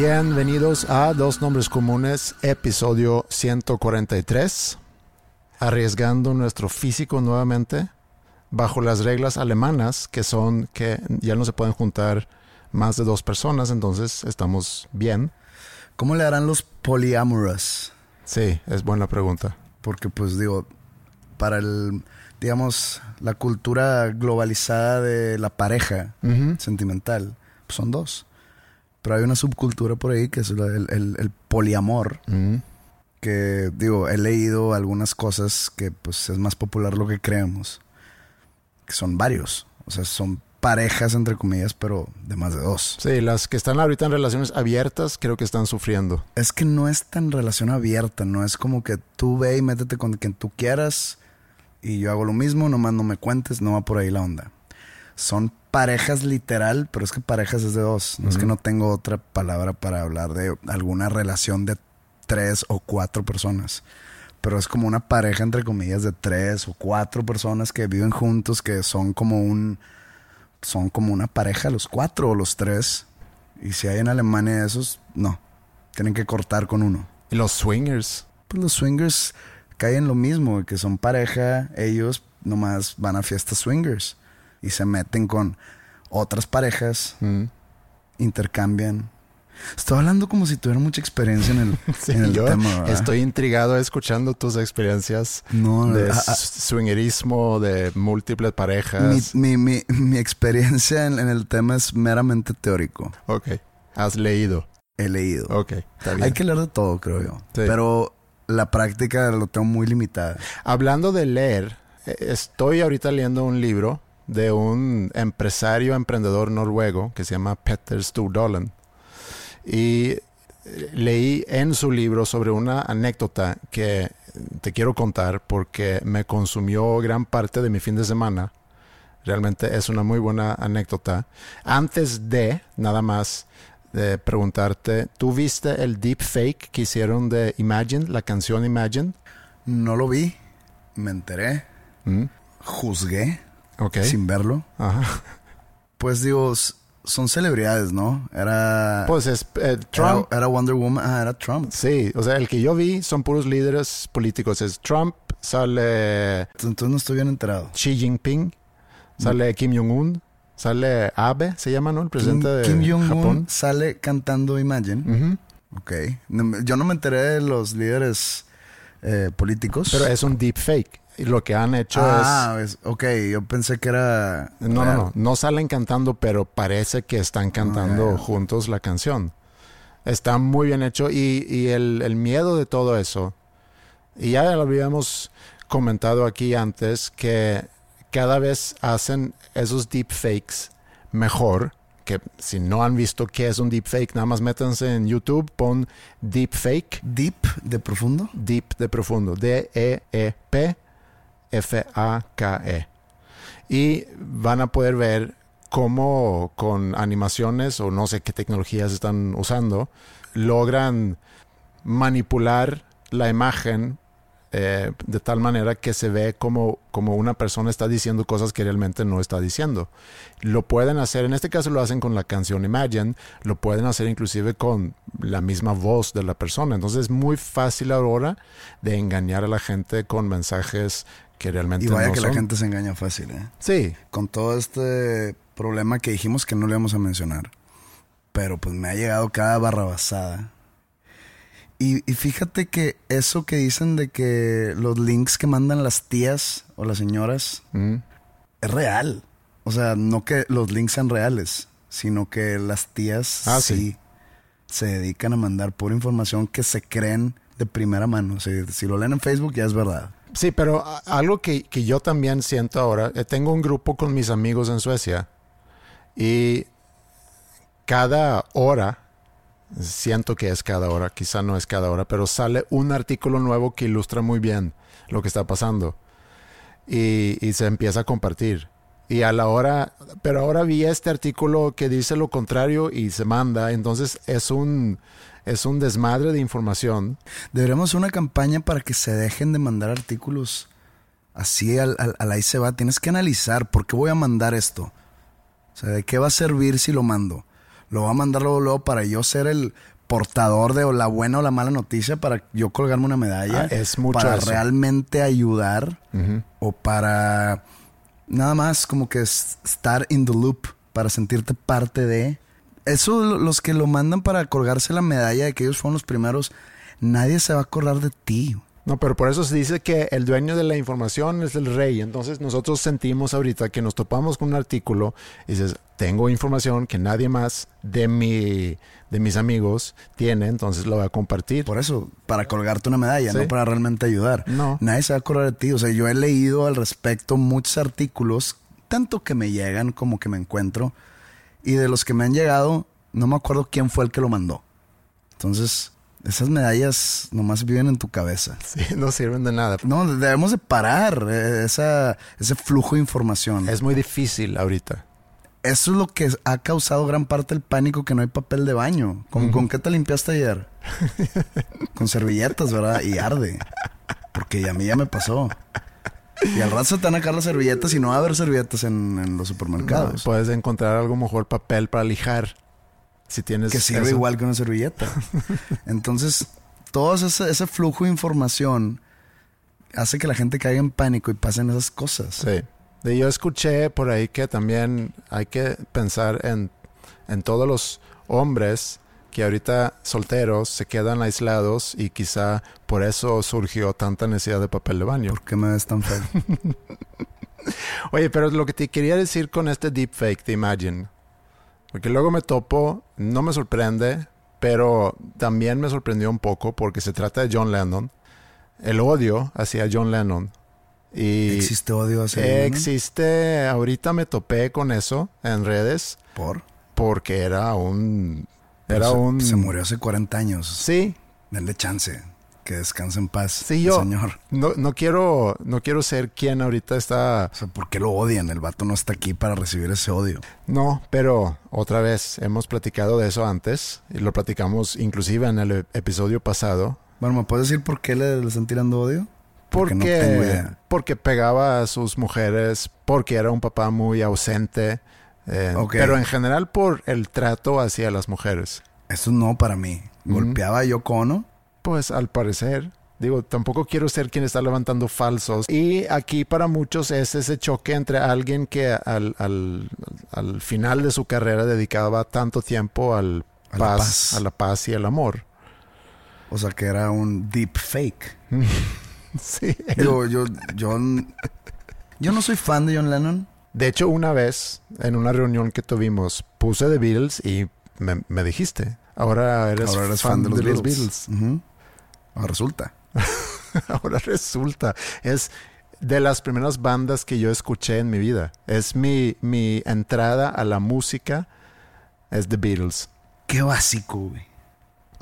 Bienvenidos a Dos Nombres Comunes, episodio 143. Arriesgando nuestro físico nuevamente bajo las reglas alemanas que son que ya no se pueden juntar más de dos personas, entonces estamos bien. ¿Cómo le harán los poliamorous? Sí, es buena pregunta. Porque pues digo, para el, digamos, la cultura globalizada de la pareja sentimental, pues son dos. Pero hay una subcultura por ahí que es el, el- el poliamor. Que, digo, he leído algunas cosas que pues es más popular lo que creemos. Que son varios. O sea, son parejas, entre comillas, pero de más de dos. Sí, las que están ahorita en relaciones abiertas creo que están sufriendo. Es que no es tan relación abierta, no es como que tú ve y métete con quien tú quieras y yo hago lo mismo, nomás no me cuentes, no va por ahí la onda. Son parejas literal, pero es que parejas es de dos. No es que no tengo otra palabra para hablar de alguna relación de tres o cuatro personas. Pero es como una pareja, entre comillas, de tres o cuatro personas que viven juntos, que son como un. Son como una pareja, los cuatro o los tres. Y si hay en Alemania esos, no. Tienen que cortar con uno. Y los swingers. Pues los swingers caen lo mismo, que son pareja, ellos nomás van a fiestas swingers y se meten con otras parejas, Mm. intercambian. Estoy hablando como si tuviera mucha experiencia en el, Sí, en el yo tema. ¿verdad? estoy intrigado escuchando tus experiencias No, de a- a- s- swingerismo, de múltiples parejas. mi, mi, mi, mi experiencia en, en el tema es meramente teórico. Ok. Has leído. He leído. Ok. Está bien. Hay que leer de todo, creo yo. Sí. Pero la práctica lo tengo muy limitada. Hablando de leer, eh, estoy ahorita leyendo un libro de un empresario emprendedor noruego que se llama Petter Stordalen. Y leí en su libro sobre una anécdota que te quiero contar porque me consumió gran parte de mi fin de semana. Realmente es una muy buena anécdota. Antes de, nada más, de preguntarte, ¿tú viste el deepfake que hicieron de Imagine, la canción Imagine? No lo vi, me enteré, ¿Mm? juzgué Ok. sin verlo. Ajá. Pues digo, son celebridades, ¿no? Era. Pues es eh, Trump. Era, era Wonder Woman. Ah, era Trump. Sí, o sea, el que yo vi son puros líderes políticos. Es Trump, sale Entonces no estoy bien enterado. Xi Jinping, sale Kim Jong-un, sale Abe, se llama, ¿no? El presidente de Kim Jong-un Japón. sale cantando Imagine. Ujú. Ok. No me- Yo no me enteré de los líderes eh, políticos. Pero es un deepfake. Y lo que han hecho Ah, es... ok. Yo pensé que era. No, no, real. no. No salen cantando, pero parece que están cantando ya, ya. juntos la canción. Está muy bien hecho. Y, y el, el miedo de todo eso. Y ya lo habíamos comentado aquí antes que cada vez hacen esos deepfakes mejor. Que si no han visto qué es un deepfake, nada más métanse en YouTube, pon deepfake, Deep, de profundo. deep de profundo, D-E-E-P F-A-K-E. Y van a poder ver cómo con animaciones o no sé qué tecnologías están usando, logran manipular la imagen eh, de tal manera que se ve como, como una persona está diciendo cosas que realmente no está diciendo. Lo pueden hacer, en este caso lo hacen con la canción Imagine, lo pueden hacer inclusive con la misma voz de la persona. Entonces es muy fácil ahora de engañar a la gente con mensajes que realmente Y vaya no que son. la gente se engaña fácil, ¿eh? Sí, Con todo este problema que dijimos que no le íbamos a mencionar. Pero pues me ha llegado cada barrabasada. Y, y fíjate que eso que dicen de que los links que mandan las tías o las señoras mm, es real. O sea, no que los links sean reales, sino que las tías Ah, sí, sí. se dedican a mandar pura información que se creen de primera mano. O sea, si lo leen en Facebook ya es verdad. Sí, pero algo que, que yo también siento ahora, eh, tengo un grupo con mis amigos en Suecia y cada hora, siento que es cada hora, quizá no es cada hora, pero sale un artículo nuevo que ilustra muy bien lo que está pasando y, y se empieza a compartir. Y a la hora, pero ahora vi este artículo que dice lo contrario y se manda, entonces es un, es un desmadre de información. Deberíamos hacer una campaña para que se dejen de mandar artículos así al, al, al ahí se va. Tienes que analizar por qué voy a mandar esto. O sea, ¿de qué va a servir si lo mando? Lo voy a mandar luego, luego para yo ser el portador de la buena o la mala noticia para yo colgarme una medalla. Ah, es mucho Para eso. realmente ayudar o para nada más como que es- estar in the loop para sentirte parte de. Eso, lo- los que lo mandan para colgarse la medalla de que ellos fueron los primeros, nadie se va a acordar de ti. No, pero por eso se dice que el dueño de la información es el rey. Entonces nosotros sentimos ahorita que nos topamos con un artículo y dices, tengo información que nadie más de mi de mis amigos tiene, entonces lo voy a compartir. Por eso, para colgarte una medalla, Sí. no para realmente ayudar. No. Nadie se va a acordar de ti. O sea, yo he leído al respecto muchos artículos, tanto que me llegan como que me encuentro. Y de los que me han llegado, no me acuerdo quién fue el que lo mandó. Entonces, esas medallas nomás viven en tu cabeza. Sí, no sirven de nada. No, debemos de parar eh, esa, ese flujo de información. Es muy difícil ahorita. Eso es lo que ha causado gran parte del pánico que no hay papel de baño. ¿Con, ¿con qué te limpiaste ayer? Con servilletas, ¿verdad? Y arde. Porque a mí ya me pasó. Y al rato se te van a caer las servilletas y no va a haber servilletas en, en los No, supermercados. puedes encontrar algo mejor papel para lijar. Si tienes que sirve eso. igual que una servilleta. Entonces, todo ese, ese flujo de información hace que la gente caiga en pánico y pasen esas cosas. Sí. De- yo escuché por ahí que también hay que pensar en, en todos los hombres que ahorita solteros se quedan aislados y quizá por eso surgió tanta necesidad de papel de baño. ¿Por qué me ves tan feo? Oye, pero lo que te quería decir con este deepfake de Imagine, porque luego me topo, no me sorprende, pero también me sorprendió un poco porque se trata de John Lennon, el odio hacia John Lennon. Y ¿Existe odio hacia Lennon? Existe, ahorita me topé con eso en redes ¿Por? porque era un... Era se, un... se murió hace 40 años. Sí, Denle chance. Que descanse en paz. sí, yo Señor. no, no quiero no quiero ser quien ahorita está... O sea, ¿por qué lo odian? El vato no está aquí para recibir ese odio. No, pero otra vez, hemos platicado de eso antes y lo platicamos inclusive en el episodio pasado. Bueno, ¿me puedes decir por qué le, le están tirando odio? Porque, no porque pegaba a sus mujeres, porque era un papá muy ausente, eh, pero en general por el trato hacia las mujeres. Eso no para mí. Golpeaba a Yoko Ono. Pues al parecer, digo, tampoco quiero ser quien está levantando falsos. Y aquí para muchos es ese choque entre alguien que al, al, al final de su carrera dedicaba tanto tiempo al A la paz, paz. a la paz y el amor. O sea, que era un deep fake. Sí. Digo, yo, yo, yo no soy fan de John Lennon. De hecho, una vez en una reunión que tuvimos, puse The Beatles y me, me dijiste, ahora eres, Ahora eres fan, de los Beatles. Ujú. Ahora resulta. ahora resulta, es de las primeras bandas que yo escuché en mi vida. Es mi, mi entrada a la música, es The Beatles. Qué básico, güey.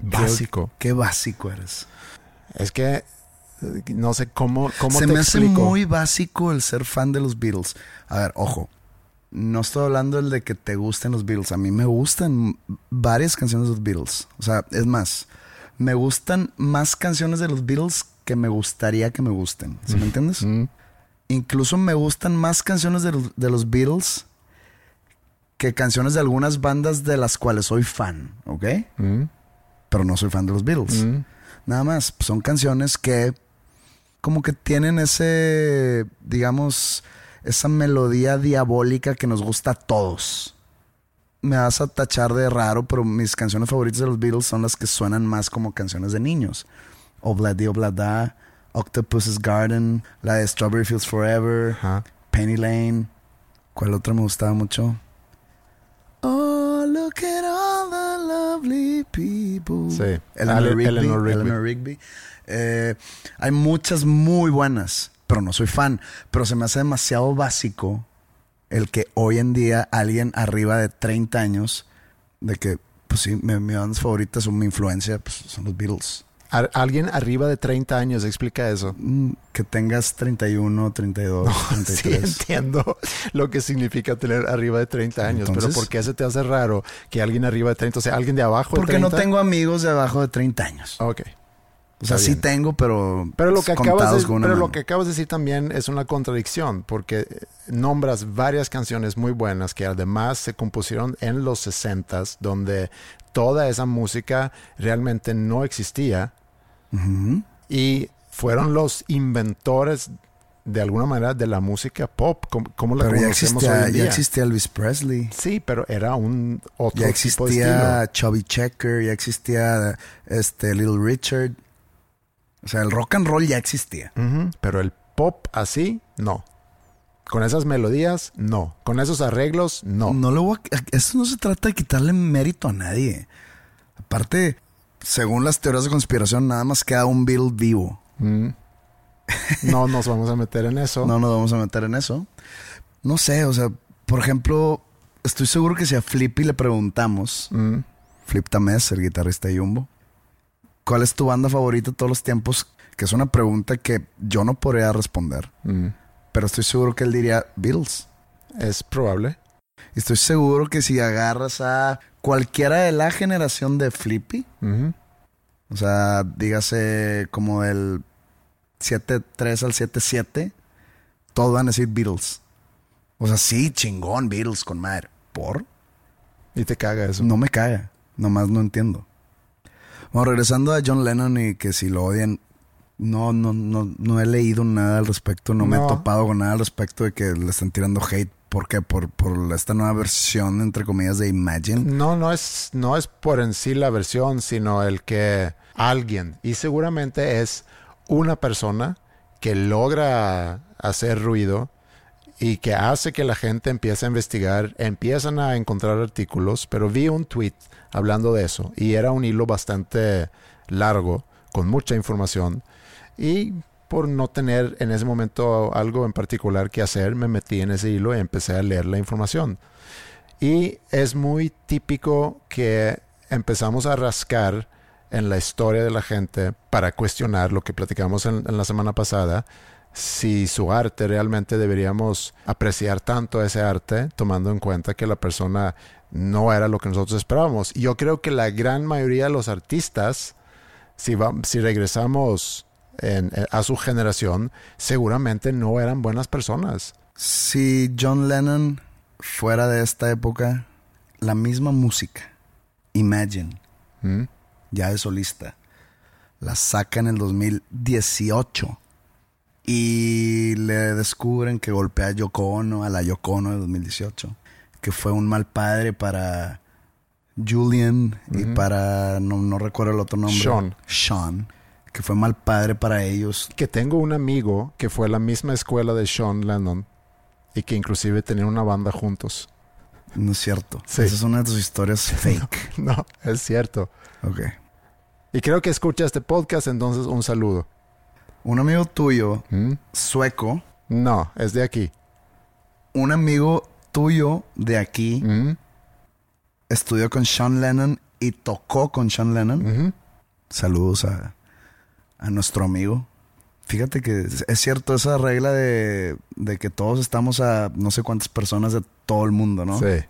Básico. Qué básico eres. Es que no sé cómo, cómo Se te me hace muy básico el ser fan de los Beatles. A ver, ojo. No estoy hablando del de que te gusten los Beatles. A mí me gustan varias canciones de los Beatles. O sea, es más, me gustan más canciones de los Beatles que me gustaría que me gusten. ¿Sí me entiendes? Mm. Incluso me gustan más canciones de, los- de los Beatles que canciones de algunas bandas de las cuales soy fan, ¿ok? Mm. Pero no soy fan de los Beatles. Mm. Nada más, son canciones que como que tienen ese, digamos, esa melodía diabólica que nos gusta a todos. Me vas a tachar de raro, pero mis canciones favoritas de los Beatles son las que suenan más como canciones de niños. Obladi Oblada, Octopus's Garden, la de Strawberry Fields Forever, Ajá. Penny Lane. ¿Cuál otra me gustaba mucho? Oh, look at all the lovely people. Sí. Eleanor Rigby. Eleanor Rigby. Eleanor Rigby. Eh, hay muchas muy buenas, pero no soy fan. Pero se me hace demasiado básico el que hoy en día alguien arriba de 30 años, de que, pues sí, mi, mi bandas favoritas son mi influencia, pues son los Beatles. Ar- Alguien arriba de 30 años explica eso. Mm, Que tengas 31, 32, Sí, 33. entiendo lo que significa tener arriba de 30 años, pero Entonces- ¿por qué se te hace raro que alguien arriba de 30, o sea, alguien de abajo de Porque 30? no tengo amigos de abajo de 30 años. Ok. O sea, sí tengo, pero, Pero lo que acabas de, pero lo que acabas de decir también es una contradicción, porque eh, nombras varias canciones muy buenas que además se compusieron en los 60s, donde toda esa música realmente no existía y fueron los inventores de alguna manera de la música pop, como, como la Pero ya conocemos hoy existía, ya día. existía Elvis Presley. Sí, pero era un otro Ya tipo de existía estilo. Chubby Checker, ya existía este Little Richard. O sea, el rock and roll ya existía. Pero el pop así, no. Con esas melodías, no. Con esos arreglos, no. No lo voy a- eso no se trata de quitarle mérito a nadie. Aparte, según las teorías de conspiración, nada más queda un Beatle vivo. Mm. No nos vamos a meter en eso. No nos vamos a meter en eso. No sé, o sea, por ejemplo, estoy seguro que si a Flippy le preguntamos, Mm. Flip Tamés, el guitarrista de Jumbo, ¿cuál es tu banda favorita de todos los tiempos? Que es una pregunta que yo no podría responder, Mm. pero estoy seguro que él diría Beatles. Es probable. Y estoy seguro que si agarras a cualquiera de la generación de Flippy, o sea, dígase como del 7-3 al 7-7, todos van a decir Beatles. O sea, sí, chingón, Beatles con madre. ¿Por? Y te caga eso. No me caga, nomás no entiendo. Bueno, regresando a John Lennon y que si lo odian, no, no, no, no he leído nada al respecto, no, me he topado con nada al respecto de que le están tirando hate. ¿Por qué? Por, por esta nueva versión, entre comillas, de Imagine. No, no es, no es por en sí la versión, sino el que alguien, y seguramente es una persona que logra hacer ruido y que hace que la gente empiece a investigar, empiezan a encontrar artículos, pero vi un tweet hablando de eso y era un hilo bastante largo, con mucha información, y por no tener en ese momento algo en particular que hacer, me metí en ese hilo y empecé a leer la información. Y es muy típico que empezamos a rascar en la historia de la gente para cuestionar lo que platicamos en, la semana pasada, si su arte realmente deberíamos apreciar tanto ese arte, tomando en cuenta que la persona no era lo que nosotros esperábamos. Y yo creo que la gran mayoría de los artistas, si, va- si regresamos en- eh, a su generación, seguramente no eran buenas personas. Si John Lennon fuera de esta época, la misma música, Imagine, ¿Mm? ya de solista, la saca en el 2018 y le descubren que golpea a Yoko Ono, a la Yoko Ono de 2018, que fue un mal padre para Julian y para, no, no recuerdo el otro nombre. Sean. Sean, que fue mal padre para ellos. que tengo un amigo que fue a la misma escuela de Sean Lennon y que inclusive tenían una banda juntos. No es cierto. Sí. Esa es una de tus historias fake. No, es cierto. ok. Y creo que escucha este podcast, entonces un saludo. Un amigo tuyo, ¿Mm? sueco, No, es de aquí. un amigo tuyo de aquí, ¿Mm? estudió con Sean Lennon y tocó con Sean Lennon. Saludos a, a nuestro amigo. Fíjate que es, cierto esa regla de, de que todos estamos a no sé cuántas personas de todo el mundo, ¿no? Sí,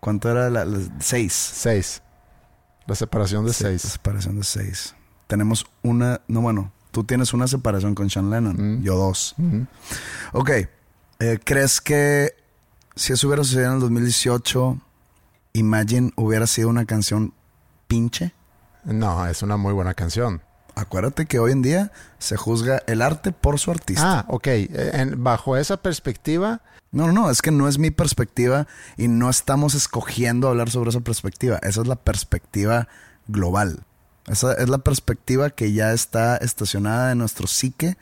¿Cuánto era? La, la- seis. seis. La separación de Sí, La seis. separación de seis. Tenemos una, no bueno, Tú tienes una separación con Sean Lennon, yo dos. Ok, eh, ¿crees que si eso hubiera sucedido en el 2018, Imagine hubiera sido una canción pinche? No, es una muy buena canción. Acuérdate que hoy en día se juzga el arte por su artista. Ah, ok. En- bajo esa perspectiva, No, no, no, es que no es mi perspectiva y no estamos escogiendo hablar sobre esa perspectiva. Esa es la perspectiva global. Esa es la perspectiva que ya está estacionada en nuestro psique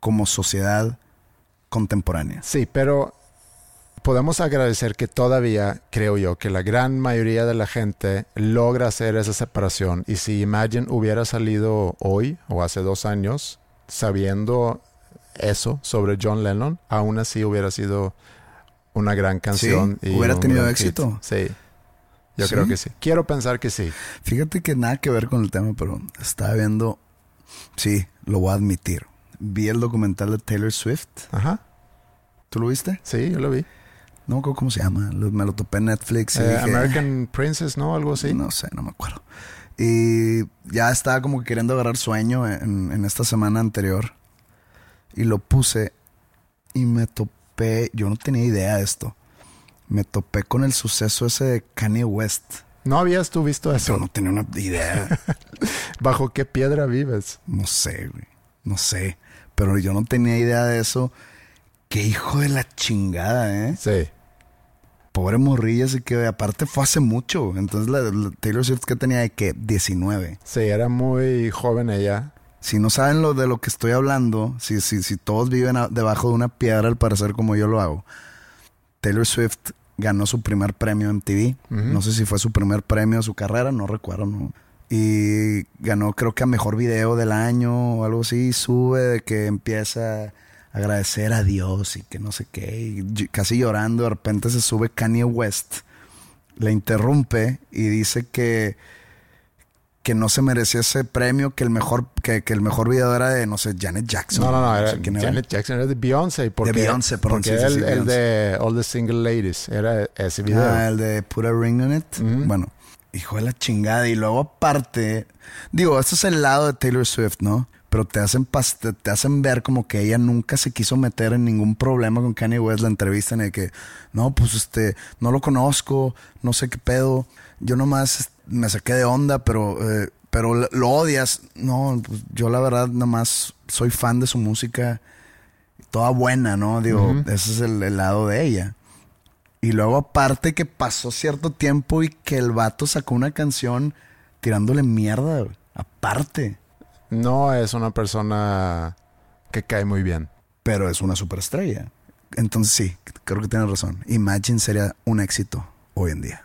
como sociedad contemporánea. sí, pero podemos agradecer que todavía, creo yo, que la gran mayoría de la gente logra hacer esa separación. Y si Imagine hubiera salido hoy o hace dos años, sabiendo eso sobre John Lennon, aún así hubiera sido una gran canción. Sí, hubiera tenido hit. éxito. Sí. Yo ¿Sí? creo que sí. Quiero pensar que sí. Fíjate que nada que ver con el tema, pero estaba viendo, sí, lo voy a admitir. Vi el documental de Taylor Swift. Ajá. ¿Tú lo viste? Sí, yo lo vi. No me acuerdo cómo se llama. Me lo topé en Netflix. y Eh, dije, American Princess, ¿no? Algo así. No sé, no me acuerdo. Y ya estaba como que queriendo agarrar sueño en, en esta semana anterior. Y lo puse y me topé. Yo no tenía idea de esto. Me topé con el suceso ese de Kanye West. ¿No habías tú visto eso? Yo no tenía una idea. ¿Bajo qué piedra vives? No sé, güey. No sé. Pero yo no tenía idea de eso. Qué hijo de la chingada, ¿eh? Sí. Pobre morrilla, así que aparte fue hace mucho. Entonces la, la Taylor Swift que tenía de que 19. Sí, era muy joven ella. Si no saben lo de lo que estoy hablando, si, si, si todos viven a- debajo de una piedra al parecer como yo lo hago, Taylor Swift ganó su primer premio en TV. No sé si fue su primer premio de su carrera, no recuerdo, ¿no? Y ganó creo que a mejor video del año o algo así. Sube de que empieza agradecer a Dios y que no sé qué. Y casi llorando, de repente se sube Kanye West. Le interrumpe y dice que que no se merecía ese premio, que el mejor, que, que el mejor video era de, no sé, Janet Jackson. No, no, no, era sé quién era. Janet Jackson era de Beyoncé. Porque, Beyoncé, perdón, Porque sí, era sí, el, de All the Single Ladies. Era ese video. Ah, el de Put a Ring on It. Bueno, hijo de la chingada. Y luego aparte, digo, esto es el lado de Taylor Swift, ¿no? Pero te hacen, te, hacen ver como que ella nunca se quiso meter en ningún problema con Kanye West. La entrevista en el que, no, pues este, no lo conozco, no sé qué pedo. Yo nomás me saqué de onda, pero, eh, pero lo- odias. No, pues yo la verdad nomás soy fan de su música. Toda buena, ¿no? Digo, ese es el- el lado de ella. Y luego aparte que pasó cierto tiempo y que el vato sacó una canción tirándole mierda. Aparte. No es una persona que cae muy bien. Pero es una superestrella. Entonces sí, creo que tienes razón. Imagine sería un éxito hoy en día.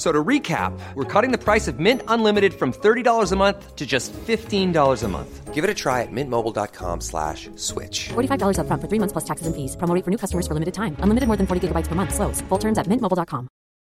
F- So to recap, we're cutting the price of Mint Unlimited from $30 a month to just $15 a month. Give it a try at mintmobile.com slash switch. $45 upfront for three months plus taxes and fees. Promo for new customers for limited time. Unlimited more than 40 gigabytes per month. Slows. Full terms at mintmobile.com.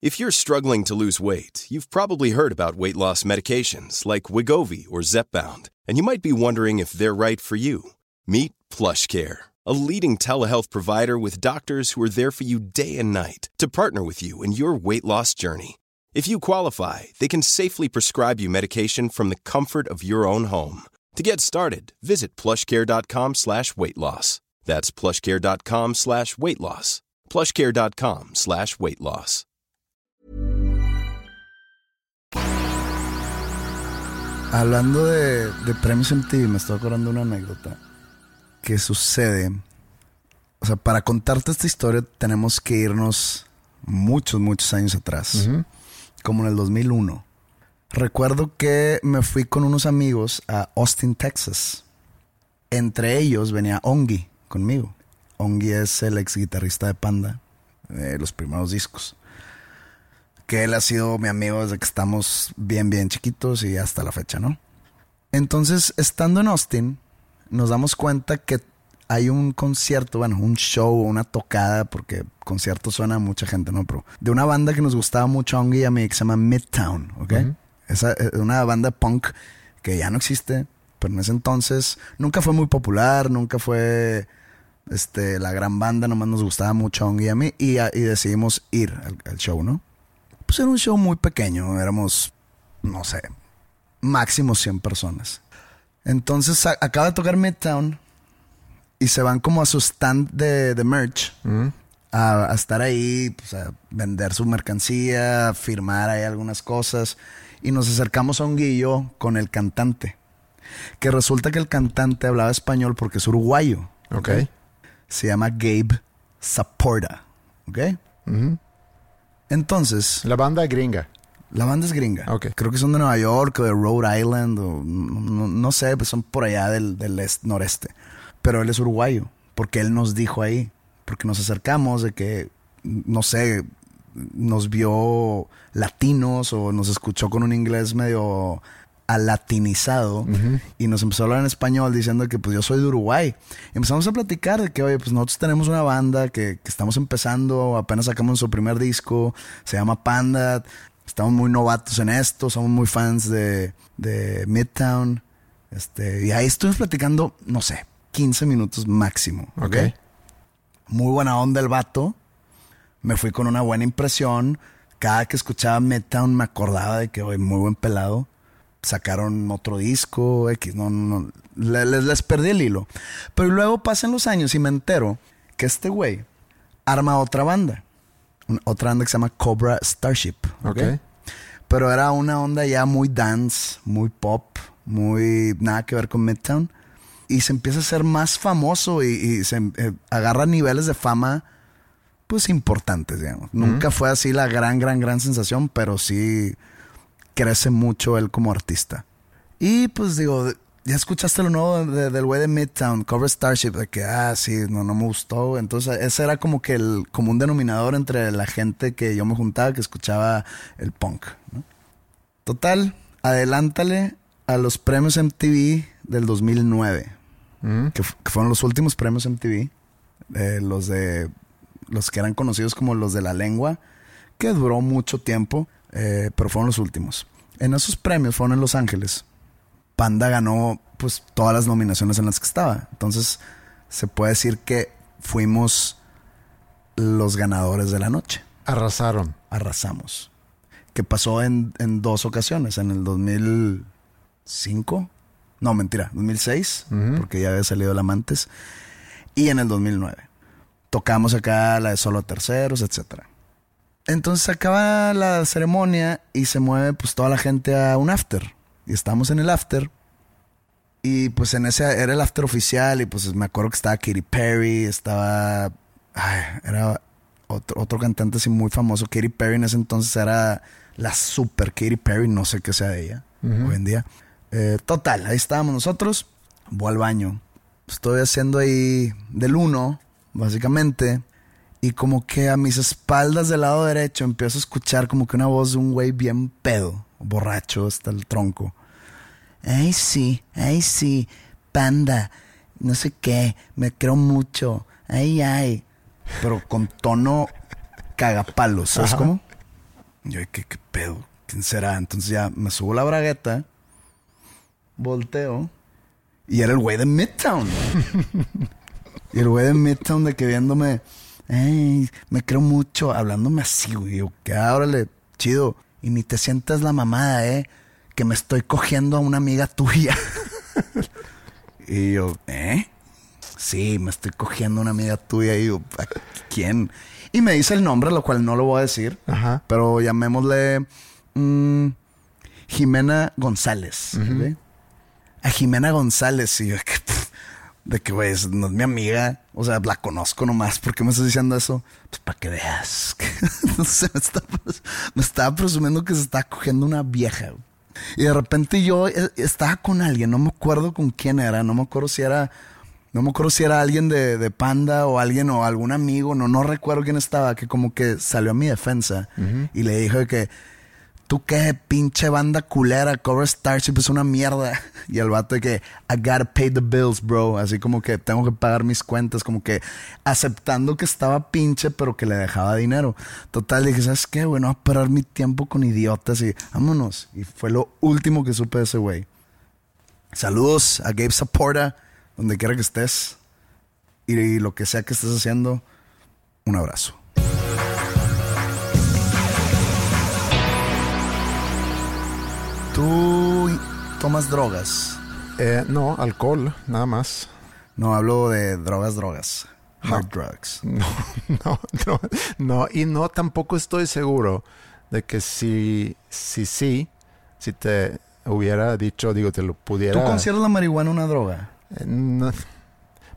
If you're struggling to lose weight, you've probably heard about weight loss medications like Wigovi or Zepbound, and you might be wondering if they're right for you. Meet PlushCare, a leading telehealth provider with doctors who are there for you day and night to partner with you in your weight loss journey. If you qualify, they can safely prescribe you medication from the comfort of your own home. To get started, visit plushcare.com slash weight loss. That's plushcare.com slash weight loss. plushcare.com slash weight loss. Hablando de, de premios MTV, me estoy acordando de una anécdota que sucede. O sea, para contarte esta historia tenemos que irnos muchos, muchos años atrás. Como en el 2001. Recuerdo que me fui con unos amigos a Austin, Texas. Entre ellos venía Ongi conmigo. Ongi es el ex guitarrista de Panda, de los primeros discos. Que él ha sido mi amigo desde que estamos bien, bien chiquitos y hasta la fecha, ¿no? Entonces, estando en Austin, nos damos cuenta que hay un concierto, bueno, un show, una tocada, porque concierto suena a mucha gente, ¿no? Pero de una banda que nos gustaba mucho a Ongi y a mí, que se llama Midtown, ¿ok? Esa es una banda punk que ya no existe, pero en ese entonces nunca fue muy popular, nunca fue este, la gran banda, nomás nos gustaba mucho a Ongi y a mí, y, y decidimos ir al, al show, ¿no? Pues era un show muy pequeño, éramos, no sé, máximo 100 personas. Entonces acaba de tocar Midtown y se van como a su stand de, de merch a, a estar ahí, pues, a vender su mercancía, a firmar ahí algunas cosas. Y nos acercamos a un guillo con el cantante. Que resulta que el cantante hablaba español porque es uruguayo. Ok. Se llama Gabe Saporta. ¿Ok? Entonces, La banda gringa. la banda es gringa. Ok. Creo que son de Nueva York o de Rhode Island o no, no- no sé, pues son por allá del, del est- noreste. Pero él es uruguayo, porque él nos dijo ahí, porque nos acercamos de que, no sé, nos vio latinos o nos escuchó con un inglés medio alatinizado y nos empezó a hablar en español diciendo que pues yo soy de Uruguay. Y empezamos a platicar de que, oye, pues nosotros tenemos una banda que, que estamos empezando, apenas sacamos nuestro primer disco, se llama Panda, estamos muy novatos en esto, somos muy fans de, de Midtown. Este, y ahí estuvimos platicando, no sé, 15 minutos máximo. Ok. Muy buena onda el vato. Me fui con una buena impresión. Cada que escuchaba Midtown me acordaba de que, oye, muy buen pelado. Sacaron otro disco, X, no, no, no. Le- Les, les perdí el hilo. Pero luego pasan los años y me entero que este güey arma otra banda. Otra banda que se llama Cobra Starship. Ok. Pero era una onda ya muy dance, muy pop, muy nada que ver con Midtown. Y se empieza a ser más famoso y, y se eh, agarra niveles de fama, pues importantes, digamos. Nunca fue así la gran, gran, gran sensación, pero sí crece mucho él como artista. Y pues digo, ya escuchaste lo nuevo de- del güey de Midtown, Cover Starship, de que, ah, sí, no, no me gustó. Entonces, ese era como que el común denominador entre la gente que yo me juntaba que escuchaba el punk. ¿no? Total, adelántale a los premios MTV del 2009, que, fu- que fueron los últimos premios MTV, eh, los de los que eran conocidos como los de la lengua, que duró mucho tiempo, eh, pero fueron los últimos. En esos premios fueron en Los Ángeles. Panda ganó pues todas las nominaciones en las que estaba. Entonces se puede decir que fuimos los ganadores de la noche. Arrasaron. Arrasamos. Que pasó en, en dos ocasiones, en el 2005. No, mentira, 2006, porque ya había salido el Amantes. Y en el 2009. Tocamos acá la de solo terceros, etcétera. Entonces acaba la ceremonia y se mueve pues toda la gente a un after. Y estamos en el after. Y pues en ese era el after oficial y pues me acuerdo que estaba Katy Perry, estaba... ay, era otro, otro cantante así muy famoso. Katy Perry en ese entonces era la super Katy Perry, no sé qué sea de ella hoy en día. Eh, total, ahí estábamos nosotros. Voy al baño. Estoy haciendo ahí del uno, básicamente. Y como que a mis espaldas del lado derecho empiezo a escuchar como que una voz de un güey bien pedo, borracho hasta el tronco. Ay, sí, ay, sí, panda, no sé qué, me creo mucho, ay, ay. Pero con tono cagapalos, ¿sabes Ajá. cómo? Yo, ¿qué, ¿qué pedo? ¿Quién será? Entonces ya me subo la bragueta, volteo, y era el güey de Midtown. y el güey de Midtown de que viéndome, me creo mucho, hablándome así, güey. Yo, que órale, chido. Y ni te sientas la mamada, eh, que me estoy cogiendo a una amiga tuya. y yo, ¿eh? Sí, me estoy cogiendo a una amiga tuya. Y yo, ¿a quién? Y me dice el nombre, lo cual no lo voy a decir. Ajá. Pero llamémosle mm, Jimena González. ¿ok? A Jimena González. Y yo, que, pff, de que, güey, no es mi amiga. O sea, la conozco nomás. ¿Por qué me estás diciendo eso? Pues para que veas. no sé, me, está estaba presumiendo que se estaba cogiendo una vieja. Y de repente yo eh, estaba con alguien, no me acuerdo con quién era, no me acuerdo si era, no me acuerdo si era alguien de, de Panda o alguien o algún amigo, no, no recuerdo quién estaba, que como que salió a mi defensa y le dijo que ¿Tú qué pinche banda culera? Cover Starship es una mierda. Y el vato de que, I gotta pay the bills, bro. Así como que tengo que pagar mis cuentas. Como que aceptando que estaba pinche, pero que le dejaba dinero. Total, dije, ¿sabes qué, güey? No a parar mi tiempo con idiotas y vámonos. Y fue lo último que supe de ese güey. Saludos a Gabe Saporta, donde quiera que estés. Y lo que sea que estés haciendo, un abrazo. ¿Tú tomas drogas? Eh, no, alcohol, nada más. No, hablo de drogas, drogas. Hard drugs. No, no, no, no. Y no, tampoco estoy seguro de que si, si sí, si te hubiera dicho, digo, te lo pudiera... ¿Tú consideras la marihuana una droga? Eh, no,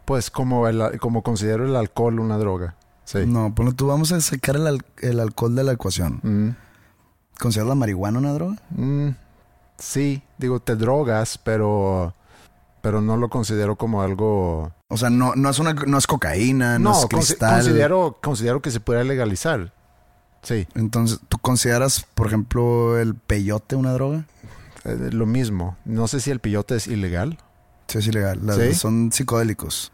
pues como, el, como considero el alcohol una droga. Sí. No, pues tú vamos a sacar el alcohol de la ecuación. Mm, ¿Consideras la marihuana una droga? mm, sí, digo, te drogas, pero, pero no lo considero como algo... O sea, no, no es una no es cocaína, no, es cristal. considero, considero que se puede legalizar. Sí, Entonces, ¿tú consideras, por ejemplo, el peyote una droga? eh, lo mismo. No sé si el pillote es ilegal. Sí, es ilegal. Las- ¿Sí? Son psicodélicos.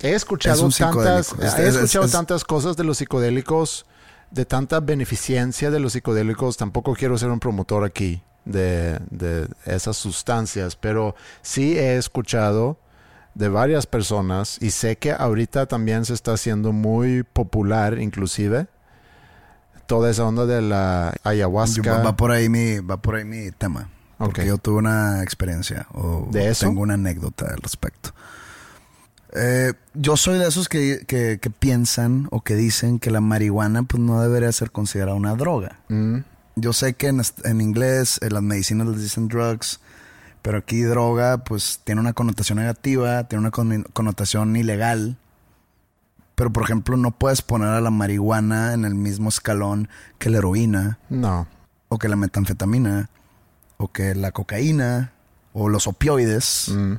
He escuchado Es tantas. Es- he es- escuchado es- tantas cosas de los psicodélicos, de tanta beneficencia de los psicodélicos. Tampoco quiero ser un promotor aquí de, de esas sustancias, pero sí he escuchado de varias personas y sé que ahorita también se está haciendo muy popular, inclusive toda esa onda de la ayahuasca. va por ahí mi, va por ahí mi tema. Porque yo tuve una experiencia o ¿De eso? tengo una anécdota al respecto. Eh, yo soy de esos que, que- que piensan o que dicen que la marihuana pues no debería ser considerada una droga. Mm, Yo sé que en, en inglés en las medicinas les dicen drugs, pero aquí droga pues tiene una connotación negativa, tiene una con- connotación ilegal. Pero por ejemplo no puedes poner a la marihuana en el mismo escalón que la heroína no. o que la metanfetamina, o que la cocaína, o los opioides. Mm,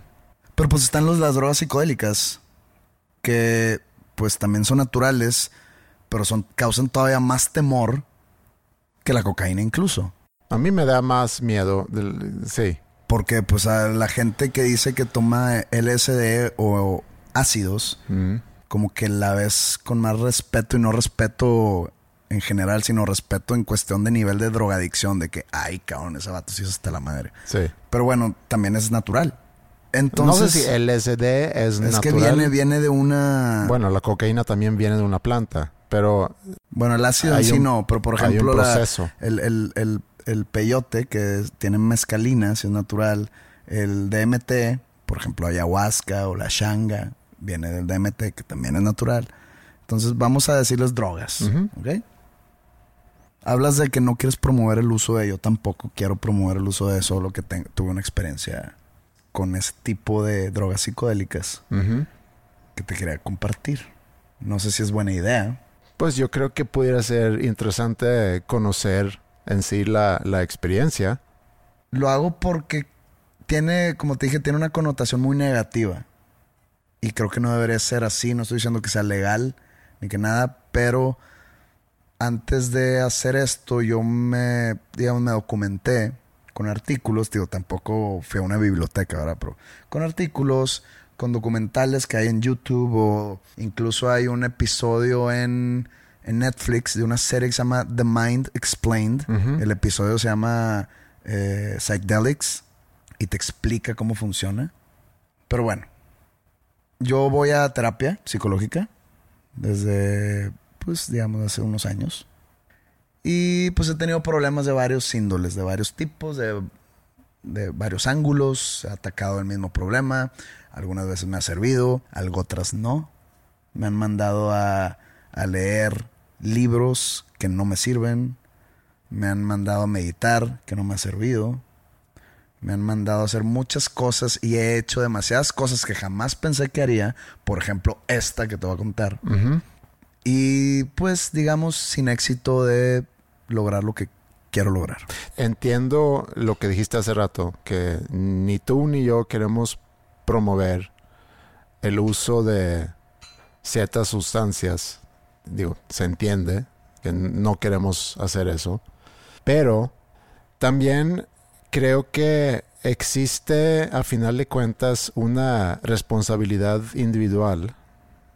Pero pues están los, las drogas psicodélicas, que pues también son naturales, pero son, causan todavía más temor que la cocaína incluso. A mí me da más miedo. sí. Porque pues a la gente que dice que toma LSD o ácidos, Mm, como que la ves con más respeto y no respeto en general, sino respeto en cuestión de nivel de drogadicción, de que, ay, cabrón, ese vato sí es hasta la madre. sí. Pero bueno, también es natural. Entonces, no sé si LSD es, es natural. que viene, viene de una... Bueno, la cocaína también viene de una planta, pero el ácido en sí un- no, pero por ejemplo, la- el, el, el, el peyote que tiene mescalina, si es natural, el DMT, por ejemplo, ayahuasca o la shanga, viene del DMT, que también es natural. Entonces, vamos a decirles drogas. ¿ok? Hablas de que no quieres promover el uso de ello, tampoco quiero promover el uso de eso, solo que ten- tuve una experiencia con ese tipo de drogas psicodélicas. que te quería compartir. No sé si es buena idea. Pues yo creo que pudiera ser interesante conocer en sí la, la experiencia. Lo hago porque tiene, como te dije, tiene una connotación muy negativa. Y creo que no debería ser así. No estoy diciendo que sea legal ni que nada, pero antes de hacer esto yo me, digamos, me documenté con artículos. Digo, tampoco fui a una biblioteca, ¿verdad? Pero con artículos, con documentales que hay en YouTube o incluso hay un episodio en, en Netflix de una serie que se llama The Mind Explained. El episodio se llama eh, Psychedelics y te explica cómo funciona. Pero bueno, yo voy a terapia psicológica desde, pues, digamos, hace unos años. Y pues he tenido problemas de varios índoles, de varios tipos, de, de varios ángulos. He atacado el mismo problema. Algunas veces me ha servido, algo otras no. Me han mandado a, a leer libros que no me sirven. Me han mandado a meditar que no me ha servido. Me han mandado a hacer muchas cosas y he hecho demasiadas cosas que jamás pensé que haría. Por ejemplo, esta que te voy a contar. Y pues, digamos, sin éxito de lograr lo que quiero lograr. Entiendo lo que dijiste hace rato, que ni tú ni yo queremos promover el uso de ciertas sustancias. Digo, se entiende que no queremos hacer eso. Pero también creo que existe a final de cuentas una responsabilidad individual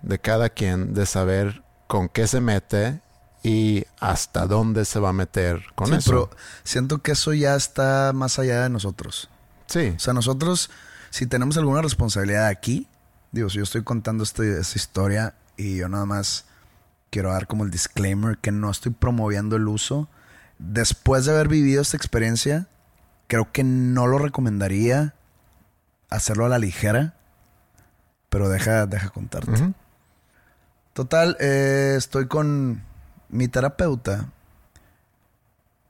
de cada quien de saber con qué se mete y hasta dónde se va a meter con Sí, eso. pero siento que eso ya está más allá de nosotros. sí, O sea, nosotros, si tenemos alguna responsabilidad aquí, digo, si yo estoy contando este- esta historia y yo nada más quiero dar como el disclaimer que no estoy promoviendo el uso, después de haber vivido esta experiencia, creo que no lo recomendaría hacerlo a la ligera, pero deja, deja contarte. Total, eh, estoy con mi terapeuta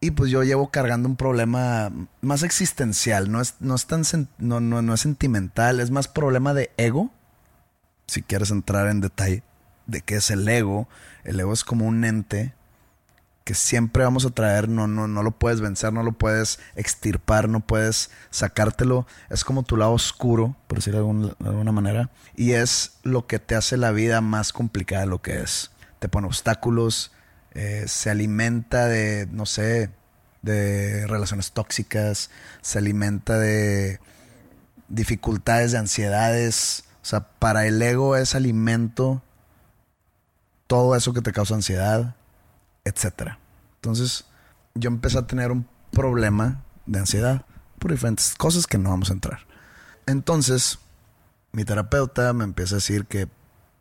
y pues yo llevo cargando un problema más existencial, no es, no es tan no, no, no es sentimental, es más problema de ego. Si quieres entrar en detalle de qué es el ego, el ego es como un ente que siempre vamos a traer, no, no, no lo puedes vencer, no lo puedes extirpar, no puedes sacártelo. Es como tu lado oscuro, por decirlo de, de alguna manera. Y es lo que te hace la vida más complicada de lo que es. Te pone obstáculos, eh, se alimenta de, no sé, de relaciones tóxicas, se alimenta de dificultades, de ansiedades. O sea, para el ego es alimento todo eso que te causa ansiedad, etcétera. Entonces, yo empecé a tener un problema de ansiedad por diferentes cosas que no vamos a entrar. Entonces, mi terapeuta me empieza a decir que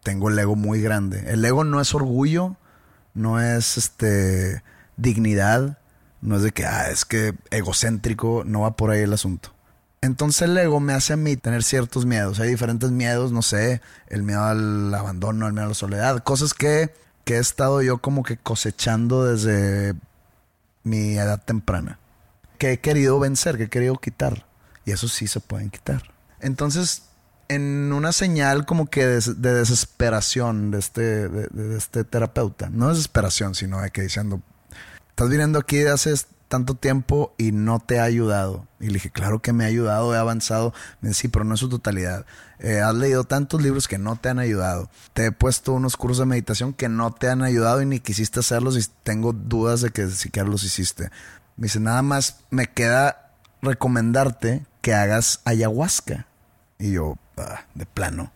tengo el ego muy grande. El ego no es orgullo, no es este dignidad, no es de que ah, es que egocéntrico, no va por ahí el asunto. Entonces el ego me hace a mí tener ciertos miedos. Hay diferentes miedos, no sé, el miedo al abandono, el miedo a la soledad, cosas que, que he estado yo como que cosechando desde mi edad temprana. Que he querido vencer, que he querido quitar. Y eso sí se pueden quitar. Entonces, en una señal como que de, desesperación de este, de, de este terapeuta, no desesperación, sino de que diciendo, estás viniendo aquí de hace tanto tiempo y no te ha ayudado. Y le dije, claro que me ha ayudado, he avanzado. Me dice, sí, pero no en su totalidad. Eh, has leído tantos libros que no te han ayudado. Te he puesto unos cursos de meditación que no te han ayudado y ni quisiste hacerlos y tengo dudas de que siquiera los hiciste. Me dice, nada más me queda recomendarte que hagas ayahuasca. Y yo, "Ah, de plano.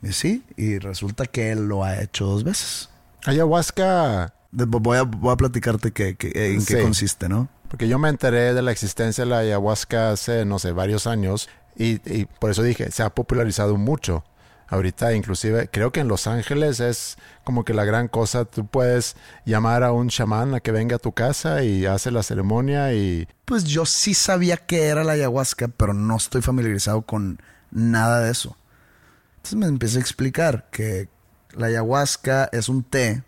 Me dice, sí, y resulta que él lo ha hecho dos veces. Ayahuasca, Voy a, voy a platicarte que, que- en qué consiste, ¿no? porque yo me enteré de la existencia de la ayahuasca hace, no sé, varios años y, y por eso dije, se ha popularizado mucho. Ahorita inclusive creo que en Los Ángeles es como que la gran cosa, tú puedes llamar a un chamán a que venga a tu casa y hace la ceremonia y Pues yo sí sabía que era la ayahuasca, pero no estoy familiarizado con nada de eso. Entonces me empieza a explicar que la ayahuasca es un té.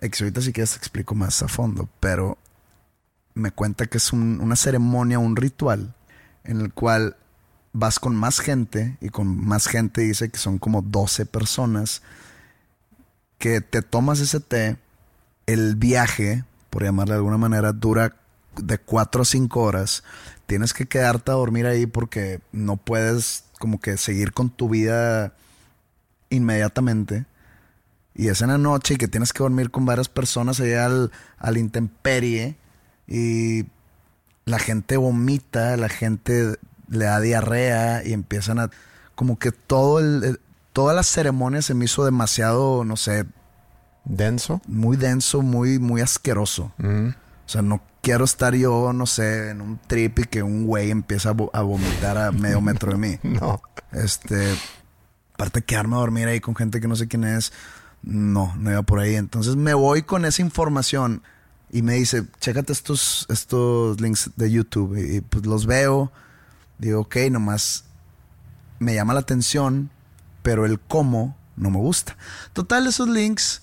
Ahorita si quieres te explico más a fondo, pero me cuenta que es un- una ceremonia, un ritual, en el cual vas con más gente y con más gente dice que son como 12 personas que te tomas ese té, el viaje, por llamarle de alguna manera, dura de 4 a 5 horas. Tienes que quedarte a dormir ahí porque no puedes como que seguir con tu vida inmediatamente. Y es en la noche y que tienes que dormir con varias personas allá al, al intemperie. Y la gente vomita, la gente le da diarrea y empiezan a... Como que todo el... toda la ceremonia se me hizo demasiado, no sé, denso. muy denso, muy, muy asqueroso. Mm. O sea, no quiero estar yo, no sé, en un trip y que un güey empieza a, vo- a vomitar a medio metro de mí. No. Este, aparte quedarme a dormir ahí con gente que no sé quién es, no, no iba por ahí. Entonces me voy con esa información y me dice, chécate estos, estos links de YouTube. Y, y, pues los veo, digo, ok, nomás me llama la atención, pero el cómo no me gusta. Total, esos links,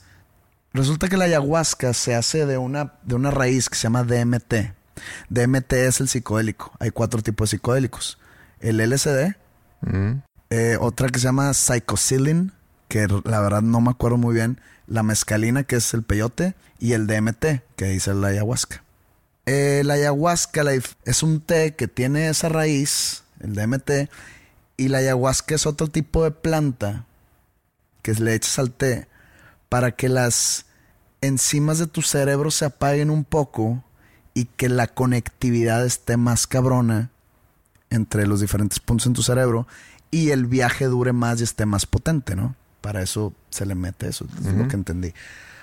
resulta que la ayahuasca se hace de una, de una raíz que se llama DMT. DMT es el psicodélico. Hay cuatro tipos de psicodélicos. El LSD, Mm. eh, otra que se llama Psychosilin, que la verdad no me acuerdo muy bien. La mescalina, que es el peyote, y el DMT, que dice la ayahuasca. Eh, la ayahuasca la es un té que tiene esa raíz, el DMT, y la ayahuasca es otro tipo de planta que le echas al té para que las enzimas de tu cerebro se apaguen un poco y que la conectividad esté más cabrona entre los diferentes puntos en tu cerebro y el viaje dure más y esté más potente, ¿no? Para eso se le mete eso, es lo que entendí.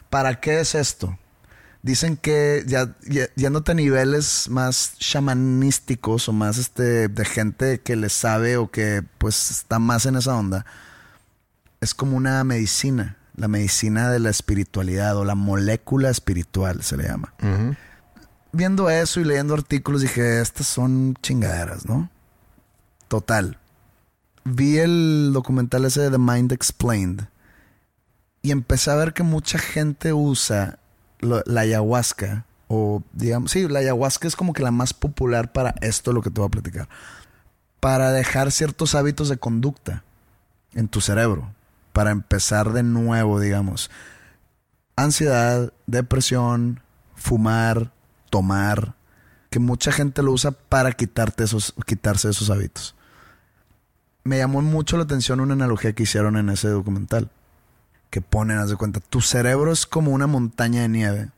¿Para qué es esto? Dicen que ya, ya yéndote a niveles más shamanísticos o más este de gente que le sabe o que pues está más en esa onda, es como una medicina, la medicina de la espiritualidad o la molécula espiritual se le llama. Viendo eso y leyendo artículos dije, estas son chingaderas, ¿no? Total. Vi el documental ese de The Mind Explained y empecé a ver que mucha gente usa la ayahuasca o digamos, sí, la ayahuasca es como que la más popular para esto lo que te voy a platicar. Para dejar ciertos hábitos de conducta en tu cerebro, para empezar de nuevo, digamos. Ansiedad, depresión, fumar, tomar, que mucha gente lo usa para quitarte esos, quitarse esos hábitos. Me llamó mucho la atención una analogía que hicieron en ese documental que ponen, haz de cuenta, tu cerebro es como una montaña de nieve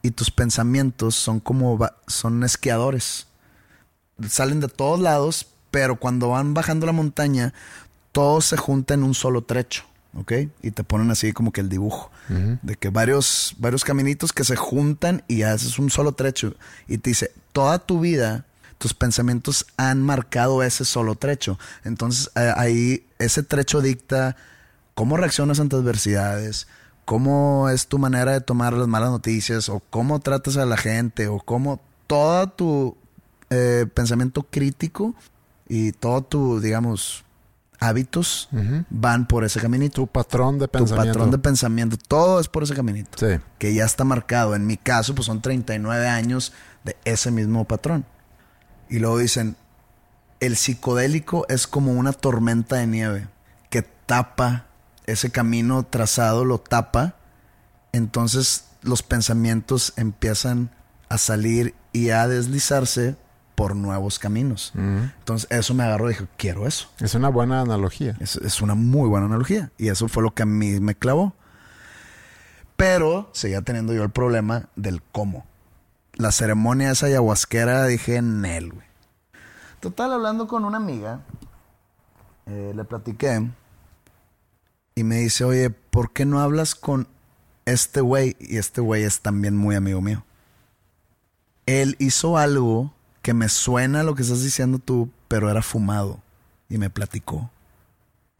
y tus pensamientos son como, son esquiadores. Salen de todos lados, pero cuando van bajando la montaña, todo se junta en un solo trecho, ¿ok? Y te ponen así como que el dibujo, de que varios, varios caminitos que se juntan y haces un solo trecho. Y te dice, toda tu vida tus pensamientos han marcado ese solo trecho. Entonces ahí ese trecho dicta cómo reaccionas ante adversidades, cómo es tu manera de tomar las malas noticias, o cómo tratas a la gente, o cómo todo tu eh, pensamiento crítico y todo tu, digamos, hábitos van por ese caminito. Tu patrón de pensamiento. Tu patrón de pensamiento. Todo es por ese caminito. Sí. Que ya está marcado. En mi caso, pues son 39 años de ese mismo patrón. Y luego dicen, el psicodélico es como una tormenta de nieve que tapa ese camino trazado lo tapa, entonces los pensamientos empiezan a salir y a deslizarse por nuevos caminos. Entonces eso me agarró y dije, quiero eso. Es una buena analogía. Es, es, una muy buena analogía. Y eso fue lo que a mí me clavó. Pero seguía teniendo yo el problema del cómo. La ceremonia esa ayahuasquera dije en él, güey. Total, hablando con una amiga, eh, le platiqué y me dice, oye, ¿por qué no hablas con este güey? Y este güey es también muy amigo mío. Él hizo algo que me suena lo que estás diciendo tú, pero era fumado. Y me platicó.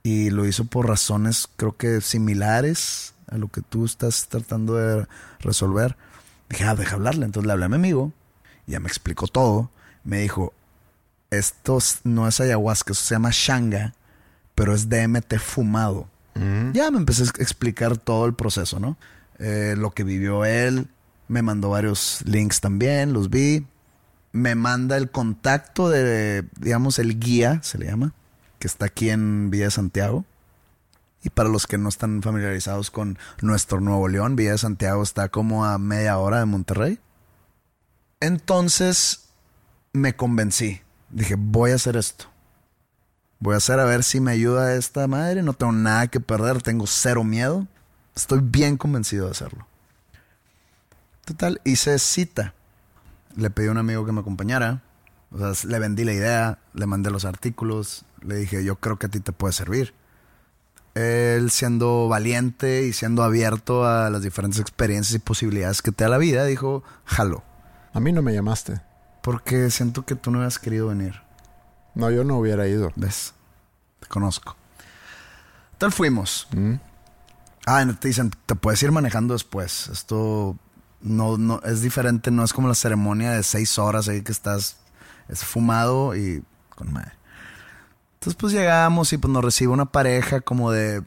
Y lo hizo por razones, creo que similares a lo que tú estás tratando de resolver. Dije, ah, deja hablarle. Entonces le hablé a mi amigo. Ya me explicó todo. Me dijo, esto no es ayahuasca, eso se llama shanga, pero es DMT fumado. Ya me empecé a explicar todo el proceso, ¿no? Eh, lo que vivió él, me mandó varios links también, los vi. Me manda el contacto de, digamos, el guía, se le llama, que está aquí en Villa de Santiago. Y para los que no están familiarizados con nuestro Nuevo León, Villa de Santiago está como a media hora de Monterrey. Entonces me convencí. Dije, voy a hacer esto. Voy a hacer a ver si me ayuda esta madre. No tengo nada que perder. Tengo cero miedo. Estoy bien convencido de hacerlo. Total, hice cita. Le pedí a un amigo que me acompañara. O sea, le vendí la idea, le mandé los artículos. Le dije, yo creo que a ti te puede servir. Él siendo valiente y siendo abierto a las diferentes experiencias y posibilidades que te da la vida, dijo, jalo. A mí no me llamaste. Porque siento que tú no habías querido venir. No, yo no hubiera ido. ¿Ves? Te conozco. Tal fuimos. Mm. Ah, te dicen, te puedes ir manejando después. Esto no, no es diferente, no es como la ceremonia de seis horas ahí que estás es fumado y con madre. Entonces, pues llegamos y pues nos recibe una pareja como de.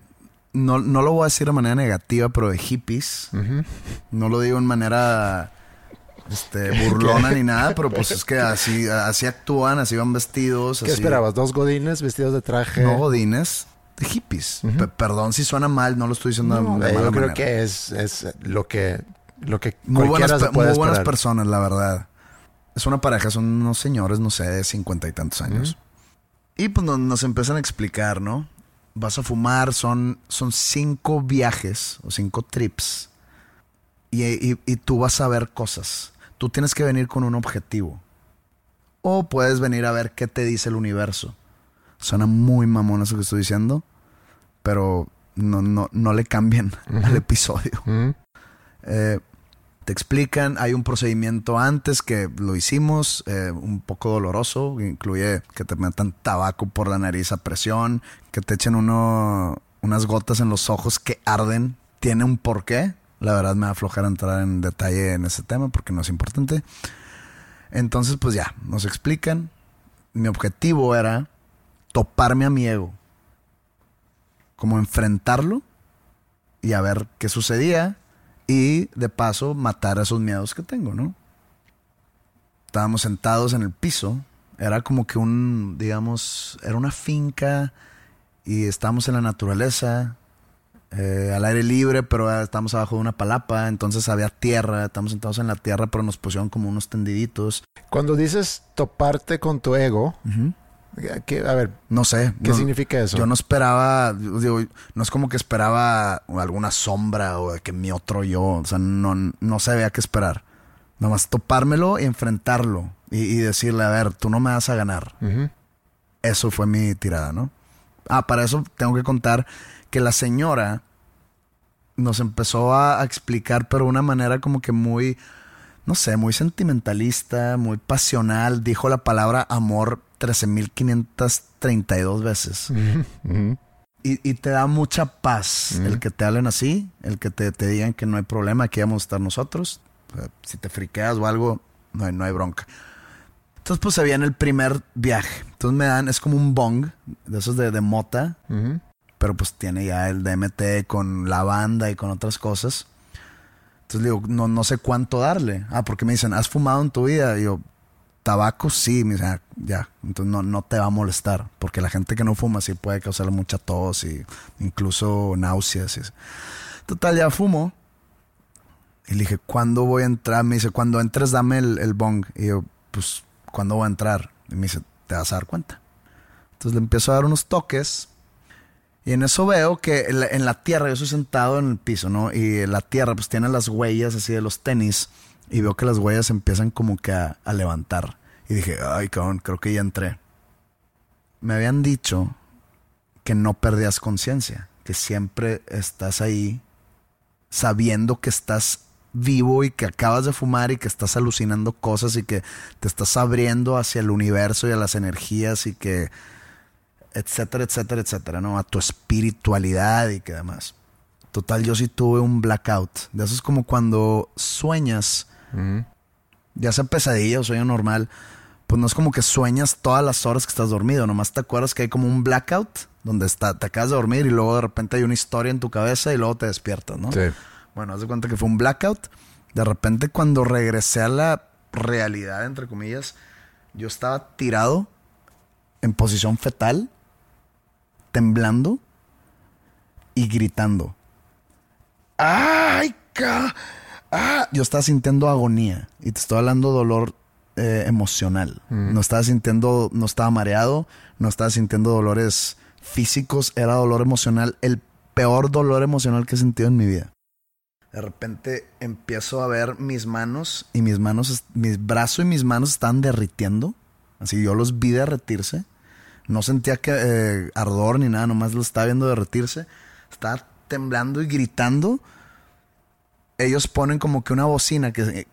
No, no lo voy a decir de manera negativa, pero de hippies. No lo digo en manera este, burlona ni nada, pero pues es que así, así actúan, así van vestidos. ¿Qué esperabas? ¿Dos godines vestidos de traje? No godines, de hippies. Perdón si suena mal, no lo estoy diciendo de mala Yo creo que es, es lo que, lo que muy buenas, muy buenas personas, la verdad. Es una pareja, son unos señores, no sé, de cincuenta y tantos años. Y pues nos, empiezan a explicar, ¿no? Vas a fumar, son, son cinco viajes o cinco trips. y, y tú vas a ver cosas tú tienes que venir con un objetivo. O puedes venir a ver qué te dice el universo. Suena muy mamón eso que estoy diciendo, pero no, no, no le cambien al episodio. Eh, te explican, hay un procedimiento antes que lo hicimos, eh, un poco doloroso, incluye que te metan tabaco por la nariz a presión, que te echen uno, unas gotas en los ojos que arden, tiene un porqué. La verdad me va a aflojar entrar en detalle en ese tema porque no es importante. Entonces, pues ya, nos explican. Mi objetivo era toparme a mi ego. Como enfrentarlo y a ver qué sucedía. Y de paso matar esos miedos que tengo, ¿no? Estábamos sentados en el piso. Era como que un, digamos, era una finca y estábamos en la naturaleza eh, al aire libre, pero estamos abajo de una palapa, entonces había tierra, estamos sentados en la tierra, pero nos pusieron como unos tendiditos. Cuando dices toparte con tu ego, a ver, no sé. ¿Qué significa eso? Yo no esperaba, digo, no es como que esperaba alguna sombra o que mi otro yo, o sea, no, no sabía qué esperar. Nada más topármelo y enfrentarlo y, decirle, a ver, tú no me vas a ganar. Eso fue mi tirada, ¿no? Ah, para eso tengo que contar que la señora nos empezó a, explicar, pero de una manera como que muy, no sé, muy sentimentalista, muy pasional. Dijo la palabra amor 13.532 veces. Y, te da mucha paz el que te hablen así, el que te, digan que no hay problema, que vamos a estar nosotros. si te friqueas o algo, no hay, no hay bronca. Entonces, pues se viene el primer viaje. Entonces me dan, es como un bong, de esos de, de mota pero pues tiene ya el DMT con la banda y con otras cosas. Entonces digo, no, no sé cuánto darle. Ah, porque me dicen, ¿has fumado en tu vida? Y yo, tabaco sí, ah, ya, entonces no, no te va a molestar, porque la gente que no fuma sí puede causarle mucha tos y incluso náuseas. Y Total, ya fumo. Y le dije, ¿cuándo voy a entrar? Me dice, cuando entres dame el, el bong. Y yo, pues, ¿cuándo voy a entrar? Y me dice, te vas a dar cuenta. Entonces le empiezo a dar unos toques y en eso veo que en la, tierra, yo estoy sentado en el piso, ¿no? Y la tierra pues tiene las huellas así de los tenis y veo que las huellas empiezan como que a, levantar. Y dije, ay, cabrón, creo que ya entré. Me habían dicho que no perdías conciencia, que siempre estás ahí sabiendo que estás vivo y que acabas de fumar y que estás alucinando cosas y que te estás abriendo hacia el universo y a las energías y que etcétera, etcétera, etcétera, ¿no? A tu espiritualidad y que demás. Total, yo sí tuve un blackout. De eso es como cuando sueñas, ya sea pesadilla o sueño normal, pues no es como que sueñas todas las horas que estás dormido, nomás te acuerdas que hay como un blackout donde está, te acabas de dormir y luego de repente hay una historia en tu cabeza y luego te despiertas, ¿no? Sí. Bueno, haz de cuenta que fue un blackout. De repente cuando regresé a la realidad, entre comillas, yo estaba tirado en posición fetal temblando y gritando. ¡Ay, ca! ¡Ah! Yo estaba sintiendo agonía y te estoy hablando dolor eh, emocional. Mm. No estaba sintiendo, no estaba mareado, no estaba sintiendo dolores físicos, era dolor emocional, el peor dolor emocional que he sentido en mi vida. De repente empiezo a ver mis manos y mis manos, mis brazos y mis manos están derritiendo. Así yo los vi derretirse. No sentía que eh, ardor ni nada, nomás lo estaba viendo derretirse. Estaba temblando y gritando. Ellos ponen como que una bocina que,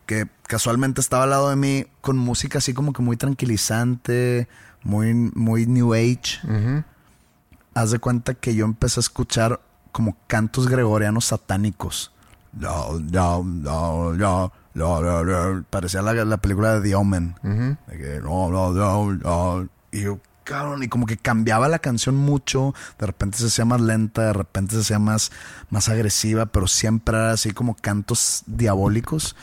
casualmente estaba al lado de mí con música así como que muy tranquilizante, muy, muy New Age. Haz de cuenta que yo empecé a escuchar como cantos gregorianos satánicos. Parecía la, película de The Omen. y yo, y como que cambiaba la canción mucho, de repente se hacía más lenta, de repente se hacía más, más agresiva, pero siempre era así como cantos diabólicos.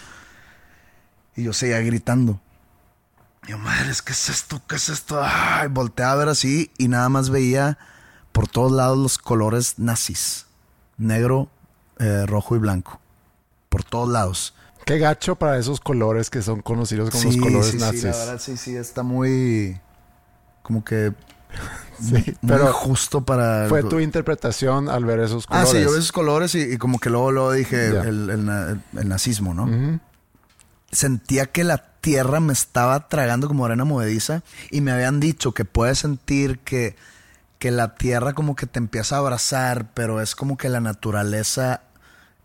Y yo seguía gritando. Y yo, madre, ¿qué es esto? ¿Qué es esto? Ay, volteé a ver así y nada más veía por todos lados los colores nazis. Negro, eh, rojo y blanco. Por todos lados. Qué gacho para esos colores que son conocidos como los colores nazis. Sí, la verdad, sí, sí, está muy como que sí, pero justo para... Fue tu interpretación al ver esos colores. Ah, sí, yo vi esos colores y, como que luego, luego dije el, nazismo, ¿no? sentía que la tierra me estaba tragando como arena movediza y me habían dicho que puedes sentir que, que la tierra como que te empieza a abrazar, pero es como que la naturaleza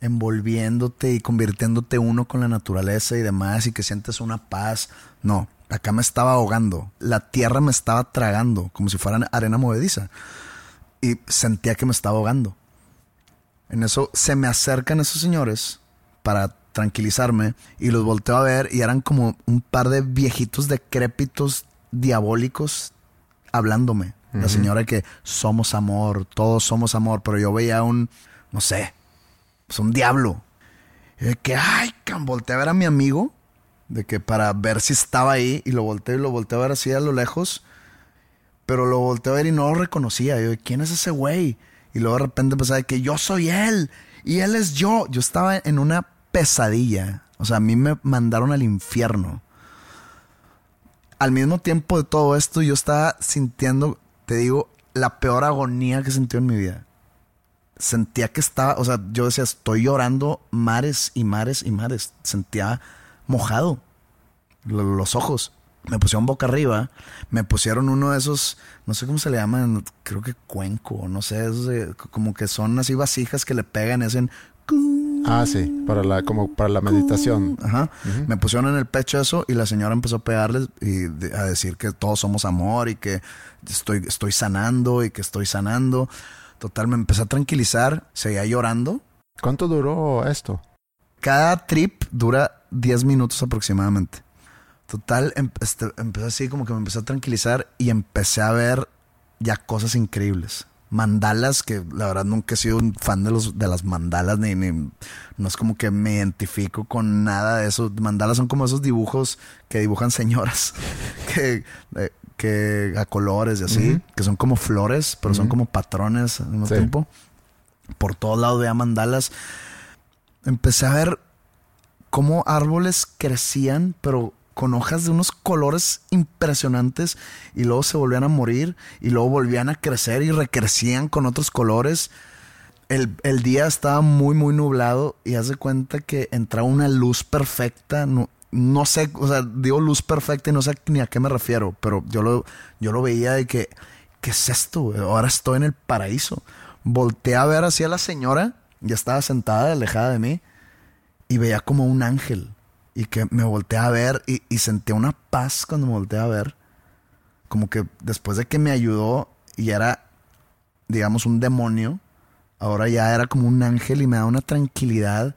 envolviéndote y convirtiéndote uno con la naturaleza y demás y que sientes una paz. No, acá me estaba ahogando. La tierra me estaba tragando como si fuera arena movediza. Y sentía que me estaba ahogando. En eso se me acercan esos señores para tranquilizarme y los volteo a ver y eran como un par de viejitos decrépitos diabólicos hablándome. La señora que somos amor, todos somos amor, pero yo veía un, no sé, pues un diablo. Y de que, ay, can, volteé a ver a mi amigo, de que para ver si estaba ahí, y lo volteé y lo volteé a ver así a lo lejos, pero lo volteé a ver y no lo reconocía. Yo, ¿quién es ese güey? Y luego de repente pensaba que yo soy él, y él es yo. Yo estaba en una pesadilla. O sea, a mí me mandaron al infierno. Al mismo tiempo de todo esto, yo estaba sintiendo, te digo, la peor agonía que sentido en mi vida sentía que estaba, o sea, yo decía, estoy llorando mares y mares y mares. Sentía mojado los ojos. Me pusieron boca arriba, me pusieron uno de esos, no sé cómo se le llaman, creo que cuenco, no sé, como que son así vasijas que le pegan y hacen... Ah, sí, para la, como para la meditación. Ajá. Me pusieron en el pecho eso y la señora empezó a pegarles y a decir que todos somos amor y que estoy, estoy sanando y que estoy sanando. Total, me empecé a tranquilizar, seguía llorando. ¿Cuánto duró esto? Cada trip dura 10 minutos aproximadamente. Total, em, este, empecé así como que me empecé a tranquilizar y empecé a ver ya cosas increíbles. Mandalas, que la verdad nunca he sido un fan de, los, de las mandalas, ni, ni, no es como que me identifico con nada de eso. Mandalas son como esos dibujos que dibujan señoras, que eh, que a colores y así, que son como flores, pero son como patrones al mismo tiempo. Por todos lados veía mandalas. Empecé a ver cómo árboles crecían, pero con hojas de unos colores impresionantes y luego se volvían a morir y luego volvían a crecer y recrecían con otros colores. El, el día estaba muy, muy nublado y haz de cuenta que entraba una luz perfecta. No, no sé, o sea, digo luz perfecta y no sé ni a qué me refiero, pero yo lo, yo lo veía de que, ¿qué es esto? Ahora estoy en el paraíso. Volteé a ver así a la señora, ya estaba sentada, alejada de mí, y veía como un ángel. Y que me volteé a ver y, y sentí una paz cuando me volteé a ver. Como que después de que me ayudó y era, digamos, un demonio, ahora ya era como un ángel y me da una tranquilidad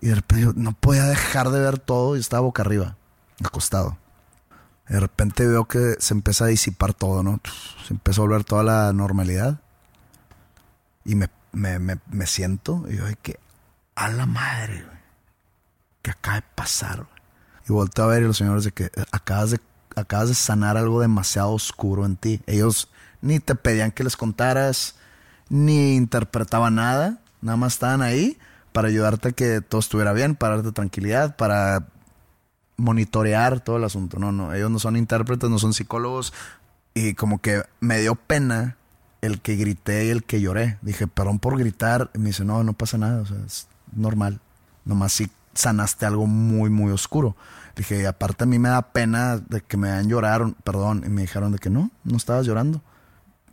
y de repente no podía dejar de ver todo y estaba boca arriba, acostado. De repente veo que se empieza a disipar todo, ¿no? Se empieza a volver toda la normalidad. Y me, me, me, siento y yo, que a la madre, güey. ¿Qué acaba de pasar, Y volteo a ver y los señores de que eh, acabas de, acabas de sanar algo demasiado oscuro en ti. Ellos ni te pedían que les contaras, ni interpretaban nada. Nada más estaban ahí para ayudarte a que todo estuviera bien, para darte tranquilidad, para monitorear todo el asunto. No, no, ellos no son intérpretes, no son psicólogos. Y como que me dio pena el que grité y el que lloré. Dije, perdón por gritar. Y me dice, no, no pasa nada, o sea, es normal. Nomás si sanaste algo muy, muy oscuro. Dije, aparte a mí me da pena de que me hayan llorado, perdón. Y me dijeron de que no, no estabas llorando.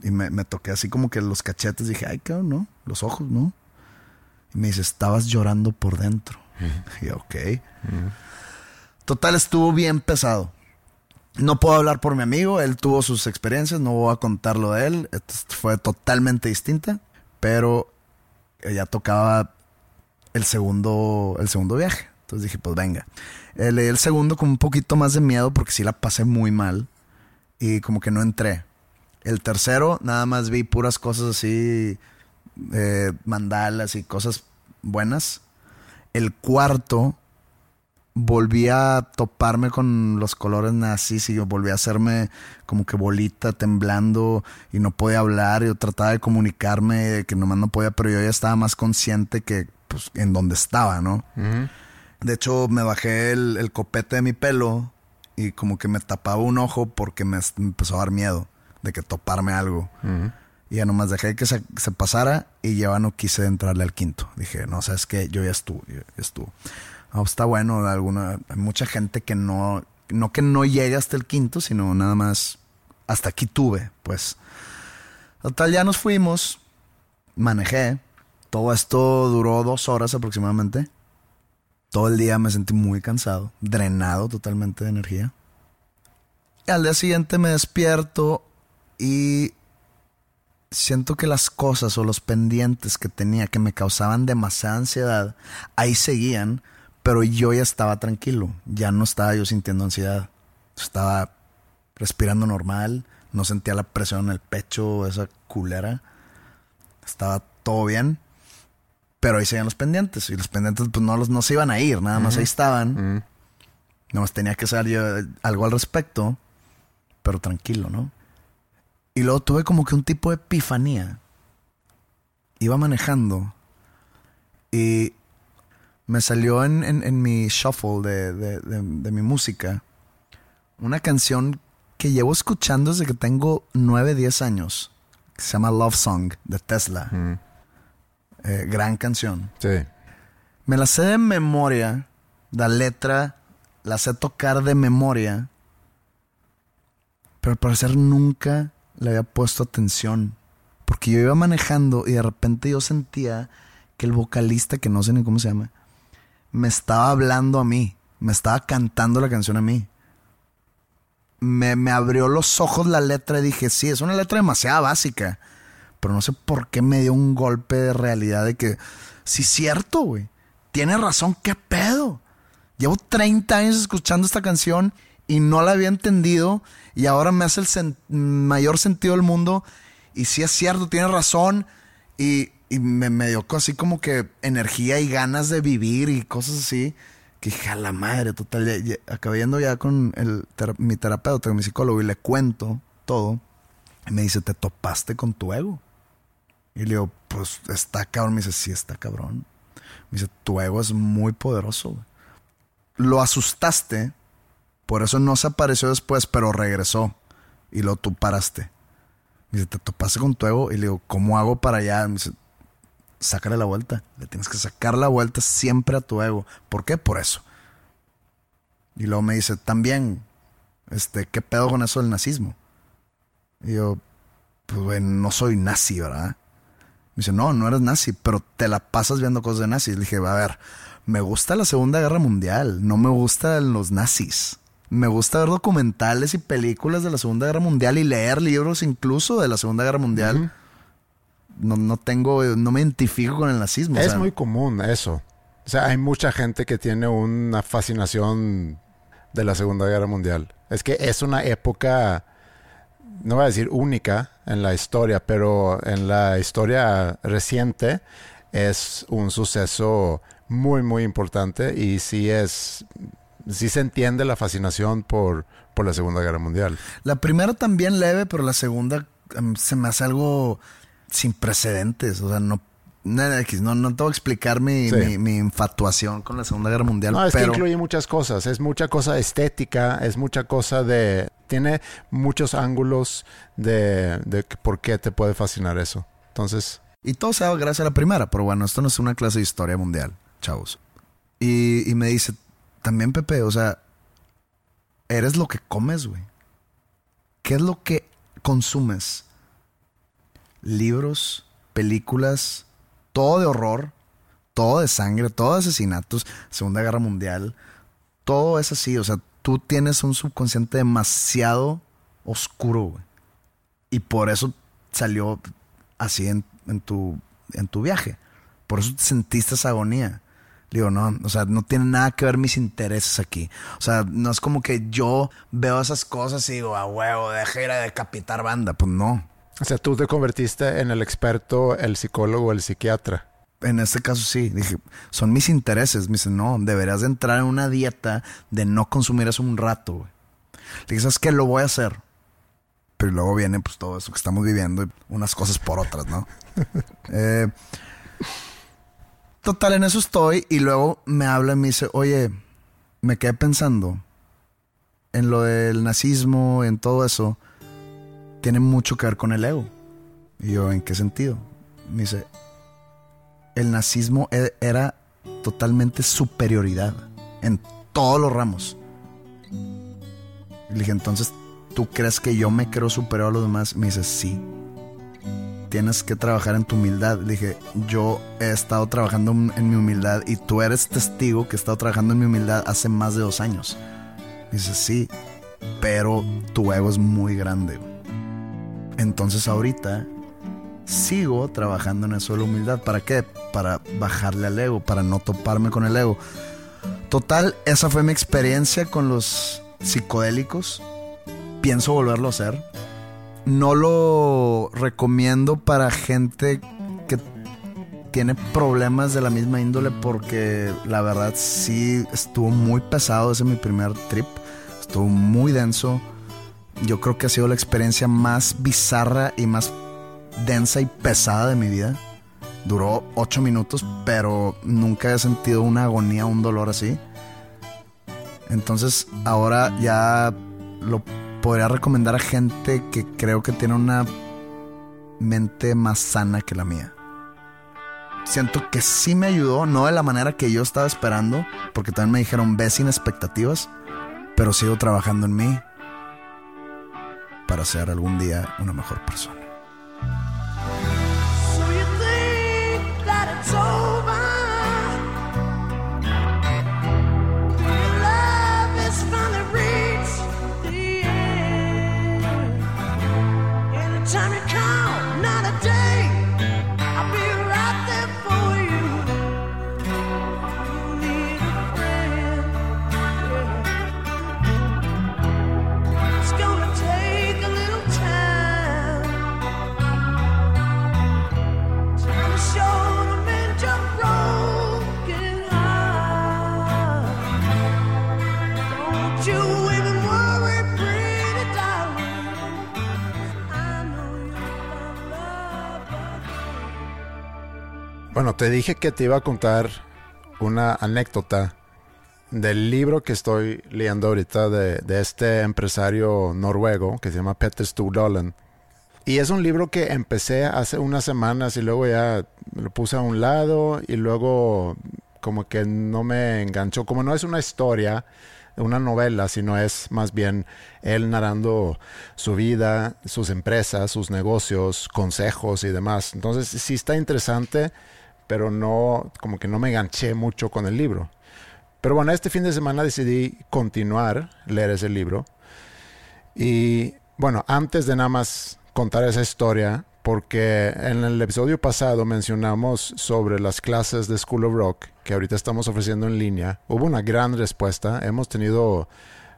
Y me, me toqué así como que los cachetes. Dije, ay, cabrón, no, los ojos, no me dice, estabas llorando por dentro. Y ok. Total, estuvo bien pesado. No puedo hablar por mi amigo, él tuvo sus experiencias, no voy a contarlo de él. fue totalmente distinta, pero ya tocaba el segundo, el segundo viaje. Entonces dije, pues venga. Eh, leí el segundo con un poquito más de miedo porque sí la pasé muy mal y como que no entré. El tercero, nada más vi puras cosas así eh, mandalas y cosas buenas. El cuarto volví a toparme con los colores nazis y yo volví a hacerme como que bolita temblando y no podía hablar. Yo trataba de comunicarme, que nomás no podía, pero yo ya estaba más consciente que pues, en donde estaba, ¿no? De hecho, me bajé el, copete de mi pelo y como que me tapaba un ojo porque me, empezó a dar miedo de que toparme algo. Y ya nomás dejé que se, pasara y ya no quise entrarle al quinto. Dije, no, sabes que yo ya estuve, ya estuvo. Ah, está bueno, alguna, hay mucha gente que no, no que no llegue hasta el quinto, sino nada más hasta aquí tuve, pues. Total, ya nos fuimos, manejé, todo esto duró dos horas aproximadamente. Todo el día me sentí muy cansado, drenado totalmente de energía. Y al día siguiente me despierto y siento que las cosas o los pendientes que tenía que me causaban demasiada ansiedad, ahí seguían, pero yo ya estaba tranquilo, ya no estaba yo sintiendo ansiedad. Estaba respirando normal, no sentía la presión en el pecho, esa culera. Estaba todo bien, pero ahí seguían los pendientes y los pendientes pues no, los, no se iban a ir, nada más ahí estaban. Nada más tenía que hacer yo algo al respecto, pero tranquilo, ¿no? Y luego tuve como que un tipo de epifanía. Iba manejando y me salió en, en, mi shuffle de, de, de, mi música una canción que llevo escuchando desde que tengo 9, 10 años. Que se llama Love Song de Tesla. Eh, gran canción. Sí. Me la sé de memoria. La letra la sé tocar de memoria. Pero al parecer nunca le había puesto atención. Porque yo iba manejando y de repente yo sentía que el vocalista, que no sé ni cómo se llama, me estaba hablando a mí, me estaba cantando la canción a mí. Me, me abrió los ojos la letra y dije, sí, es una letra demasiado básica. Pero no sé por qué me dio un golpe de realidad de que, sí, cierto, güey. Tiene razón, qué pedo. Llevo 30 años escuchando esta canción y no la había entendido y ahora me hace el mayor sentido del mundo. Y sí es cierto, tiene razón. Y me, dio así como que energía y ganas de vivir y cosas así. Que dije, a la madre, total. yendo ya con el, mi terapeuta, mi psicólogo, y le cuento todo. Y me dice, ¿te topaste con tu ego? Y le digo, pues está cabrón. Me dice, sí, está cabrón. Me dice, tu ego es muy poderoso. Lo asustaste, por eso no se apareció después, pero regresó. Y lo tú paraste. Me dice, ¿te topaste con tu ego? Y le digo, ¿cómo hago para allá? Me dice, sácale la vuelta. Le tienes que sacar la vuelta siempre a tu ego. ¿Por qué? Por eso. Y luego me dice, también, este, ¿qué pedo con eso del nazismo? Y yo, pues, no soy nazi, ¿verdad? Me dice, no, no eres nazi, pero te la pasas viendo cosas de nazis. Le dije, a ver, me gusta la Segunda Guerra Mundial, no me gustan los nazis. Me gusta ver documentales y películas de la Segunda Guerra Mundial y leer libros incluso de la Segunda Guerra Mundial no, no tengo, no me identifico con el nazismo. Es muy común eso. O sea, hay mucha gente que tiene una fascinación de la Segunda Guerra Mundial. Es que es una época, no voy a decir única en la historia, pero en la historia reciente es un suceso muy, muy importante y sí es, sí se entiende la fascinación por, por la Segunda Guerra Mundial. La primera también leve, pero la segunda em, se me hace algo sin precedentes. O sea, no no, no te voy a explicar mi, mi, infatuación con la Segunda Guerra Mundial. No, es que incluye muchas cosas. Es mucha cosa estética, es mucha cosa de... Tiene muchos ángulos de, por qué te puede fascinar eso. Entonces... Y todo se da gracias a la primera, pero bueno, esto no es una clase de historia mundial, chavos. Y me dice, también Pepe, o sea, eres lo que comes, güey. ¿Qué es lo que consumes? libros, películas, todo de horror, todo de sangre, todo de asesinatos, Segunda Guerra Mundial, todo es así, o sea, tú tienes un subconsciente demasiado oscuro, güey. Y por eso salió así en, tu, en tu viaje. Por eso sentiste esa agonía. Digo, no, o sea, no tiene nada que ver mis intereses aquí. O sea, no es como que yo veo esas cosas y digo, a huevo, deja ir a decapitar banda. Pues no. O sea, tú te convertiste en el experto, el psicólogo, el psiquiatra. En este caso sí, dije, son mis intereses. Me dice, no, deberías de entrar en una dieta de no consumir eso un rato, güey. Le dije, ¿sabes? Lo voy a hacer. Pero luego viene pues todo eso que estamos viviendo y unas cosas por otras, ¿no? Eh, total, en eso estoy y luego me habla y me dice, oye, me quedé pensando en lo del nazismo, en todo eso tiene mucho que ver con el ego. Y yo, ¿en qué sentido? Me dice, el nazismo e-, era totalmente superioridad en todos los ramos. Le dije, entonces, ¿tú crees que yo me creo superior a los demás? Me dice, sí. Tienes que trabajar en tu humildad. Le dije, yo he estado trabajando en mi humildad y tú eres testigo que he estado trabajando en mi humildad hace más de dos años. Me dice, sí, pero tu ego es muy grande. Entonces ahorita sigo trabajando en eso de la humildad. ¿Para qué? Para bajarle al ego, para no toparme con el ego. Total, esa fue mi experiencia con los psicodélicos. Pienso volverlo a hacer. No lo recomiendo para gente que tiene problemas de la misma índole porque la verdad sí estuvo muy pesado ese mi primer trip. Estuvo muy denso. Yo creo que ha sido la experiencia más bizarra y más densa y pesada de mi vida. Duró ocho minutos, pero nunca he sentido una agonía, un dolor así. Entonces ahora ya lo podría recomendar a gente que creo que tiene una mente más sana que la mía. Siento que sí me ayudó, no de la manera que yo estaba esperando, porque también me dijeron ve sin expectativas, pero sigo trabajando en mí para ser algún día una mejor persona. So you think that it's over? Bueno, te dije que te iba a contar una anécdota del libro que estoy leyendo ahorita de, este empresario noruego que se llama Peter Stordalen. Y es un libro que empecé hace unas semanas y luego ya lo puse a un lado y luego como que no me enganchó. Como no es una historia, una novela, sino es más bien él narrando su vida, sus empresas, sus negocios, consejos y demás. Entonces sí está interesante pero no, como que no me enganché mucho con el libro. Pero bueno, este fin de semana decidí continuar leer ese libro. Y bueno, antes de nada más contar esa historia, porque en el episodio pasado mencionamos sobre las clases de School of Rock que ahorita estamos ofreciendo en línea, hubo una gran respuesta. Hemos tenido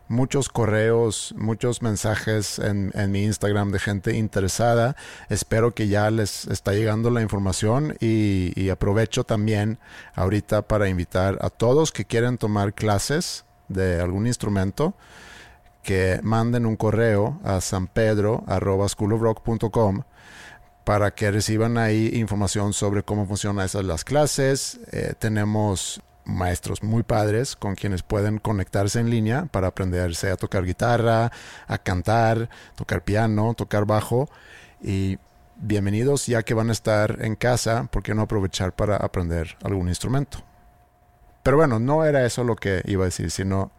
muchos correos, muchos mensajes en, mi Instagram de gente interesada. Espero que ya les está llegando la información y, aprovecho también ahorita para invitar a todos que quieren tomar clases de algún instrumento que manden un correo a sanpedro.schoolofrock.com para que reciban ahí información sobre cómo funcionan esas las clases. Eh, tenemos maestros muy padres con quienes pueden conectarse en línea para aprenderse a tocar guitarra, a cantar, tocar piano, tocar bajo y bienvenidos ya que van a estar en casa, ¿por qué no aprovechar para aprender algún instrumento? Pero bueno, no era eso lo que iba a decir, sino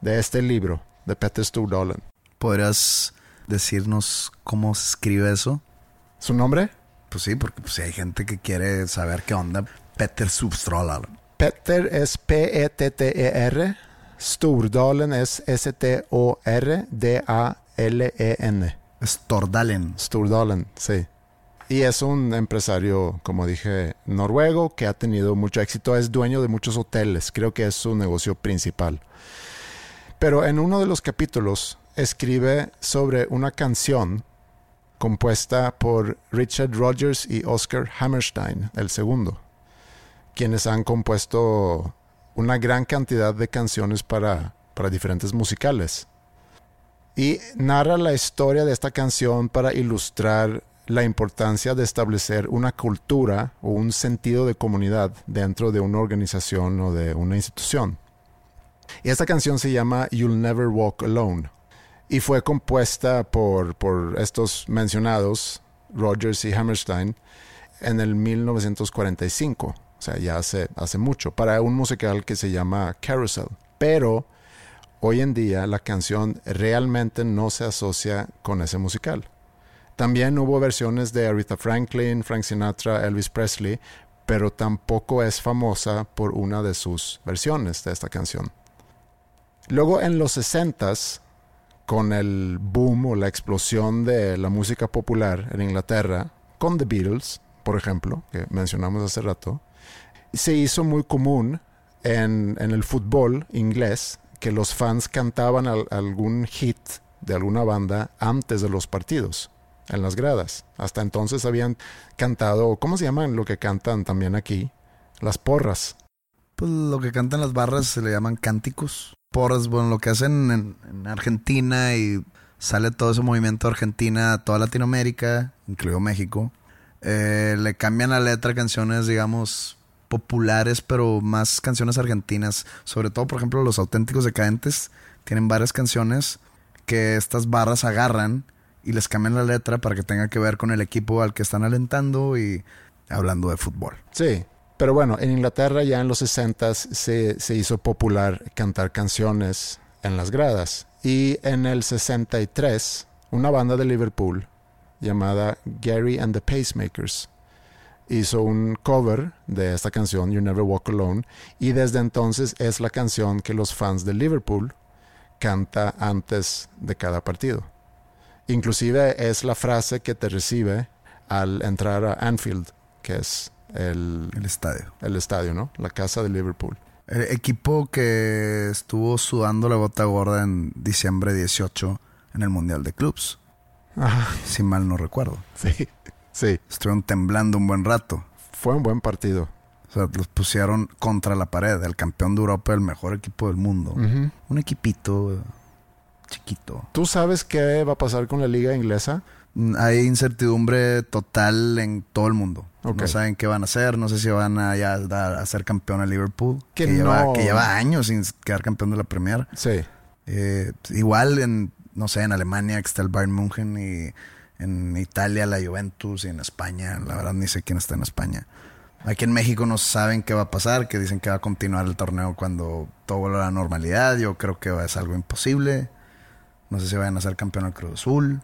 de este libro de Peter Stordalen. ¿Podrías decirnos cómo se escribe eso? ¿Su nombre? Pues sí, porque pues, hay gente que quiere saber qué onda. Peter Stordalen. Petter es P-E-T-T-E-R. Stordalen es S-T-O-R-D-A-L-E-N. Stordalen. Stordalen, sí. Y es un empresario, como dije, noruego que ha tenido mucho éxito. Es dueño de muchos hoteles. Creo que es su negocio principal. Pero en uno de los capítulos escribe sobre una canción compuesta por Richard Rogers y Oscar Hammerstein, el segundo quienes han compuesto una gran cantidad de canciones para, para diferentes musicales. Y narra la historia de esta canción para ilustrar la importancia de establecer una cultura o un sentido de comunidad dentro de una organización o de una institución. Y esta canción se llama You'll Never Walk Alone y fue compuesta por, por estos mencionados, Rogers y Hammerstein, en el 1945 O sea, ya hace, hace mucho, para un musical que se llama Carousel. Pero hoy en día la canción realmente no se asocia con ese musical. También hubo versiones de Aretha Franklin, Frank Sinatra, Elvis Presley, pero tampoco es famosa por una de sus versiones de esta canción. Luego en los 60s, con el boom o la explosión de la música popular en Inglaterra, con The Beatles, por ejemplo, que mencionamos hace rato, se hizo muy común en, el fútbol inglés que los fans cantaban algún hit de alguna banda antes de los partidos, en las gradas. Hasta entonces habían cantado, ¿cómo se llaman lo que cantan también aquí? Las porras. Pues lo que cantan las barras se le llaman cánticos. Porras, bueno, lo que hacen en, Argentina y sale todo ese movimiento de Argentina toda Latinoamérica, incluido México. Eh, le cambian la letra a canciones, digamos, populares, pero más canciones argentinas. Sobre todo, por ejemplo, los auténticos decadentes tienen varias canciones que estas barras agarran y les cambian la letra para que tenga que ver con el equipo al que están alentando y hablando de fútbol. Sí, pero bueno, en Inglaterra ya en los 60 se, se hizo popular cantar canciones en las gradas. Y en el 63, una banda de Liverpool llamada Gary and the Pacemakers hizo un cover de esta canción, You Never Walk Alone, y desde entonces es la canción que los fans de Liverpool canta antes de cada partido. Inclusive es la frase que te recibe al entrar a Anfield, que es el, el estadio. El estadio, ¿no? La casa de Liverpool. El equipo que estuvo sudando la bota gorda en diciembre 18 en el Mundial de Clubs. Si mal no recuerdo. Sí. Sí. Estuvieron temblando un buen rato. Fue un buen partido. O sea, los pusieron contra la pared. El campeón de Europa, el mejor equipo del mundo. Un equipito chiquito. ¿Tú sabes qué va a pasar con la liga inglesa? Mm, hay incertidumbre total en todo el mundo. No saben qué van a hacer. No sé si van a, ya a, ser campeón a Liverpool. Que, lleva, que lleva años sin quedar campeón de la Premier. Sí. Eh, igual en, no sé, en Alemania que está el Bayern München y en Italia la Juventus y en España, la verdad ni sé quién está en España. Aquí en México no saben qué va a pasar, que dicen que va a continuar el torneo cuando todo vuelva a la normalidad. Yo creo que es algo imposible. No sé si vayan a ser campeón del Cruz Azul.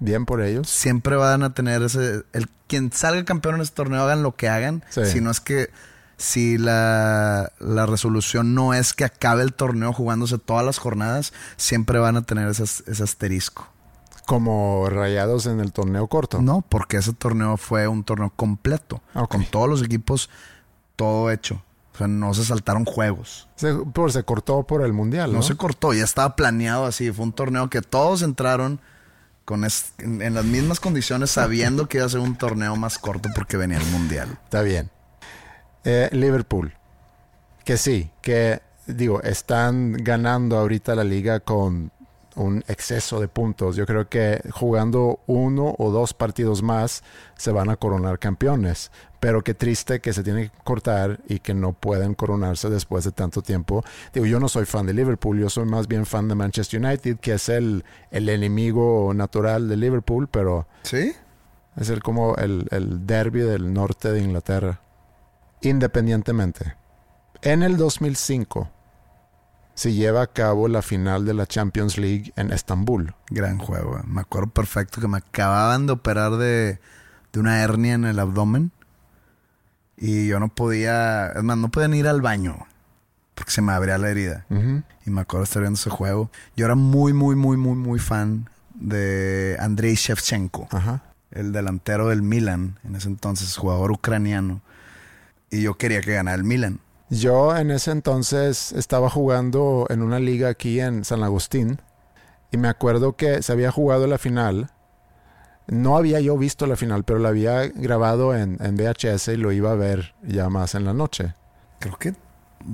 Bien por ellos. Siempre van a tener ese... El, quien salga campeón en este torneo, hagan lo que hagan. Si no es que... Si la, la, resolución no es que acabe el torneo jugándose todas las jornadas, siempre van a tener ese asterisco como rayados en el torneo corto. No, porque ese torneo fue un torneo completo. Con todos los equipos, todo hecho. O sea, no se saltaron juegos. Se, se cortó por el mundial. ¿no? se cortó, ya estaba planeado así. Fue un torneo que todos entraron con en, las mismas condiciones, sabiendo que iba a ser un torneo más corto porque venía el mundial. Está bien. Eh, Liverpool, que sí, que digo, están ganando ahorita la liga con un exceso de puntos. Yo creo que jugando uno o dos partidos más se van a coronar campeones. Pero qué triste que se tiene que cortar y que no pueden coronarse después de tanto tiempo. Digo, yo no soy fan de Liverpool, yo soy más bien fan de Manchester United, que es el, el enemigo natural de Liverpool, pero... ¿Sí? Es el, como el, el derby del norte de Inglaterra. Independientemente. En el 2005 se lleva a cabo la final de la Champions League en Estambul. Gran juego. Me acuerdo perfecto que me acababan de operar de, una hernia en el abdomen. Y yo no podía, es más, no podían ir al baño. Porque se me abría la herida. Y me acuerdo estar viendo ese juego. Yo era muy, muy, muy, muy, muy fan de Andrei Shevchenko. El delantero del Milan. En ese entonces, jugador ucraniano. Y yo quería que ganara el Milan. Yo en ese entonces estaba jugando en una liga aquí en San Agustín y me acuerdo que se había jugado la final. No había yo visto la final, pero la había grabado en, VHS y lo iba a ver ya más en la noche. Creo que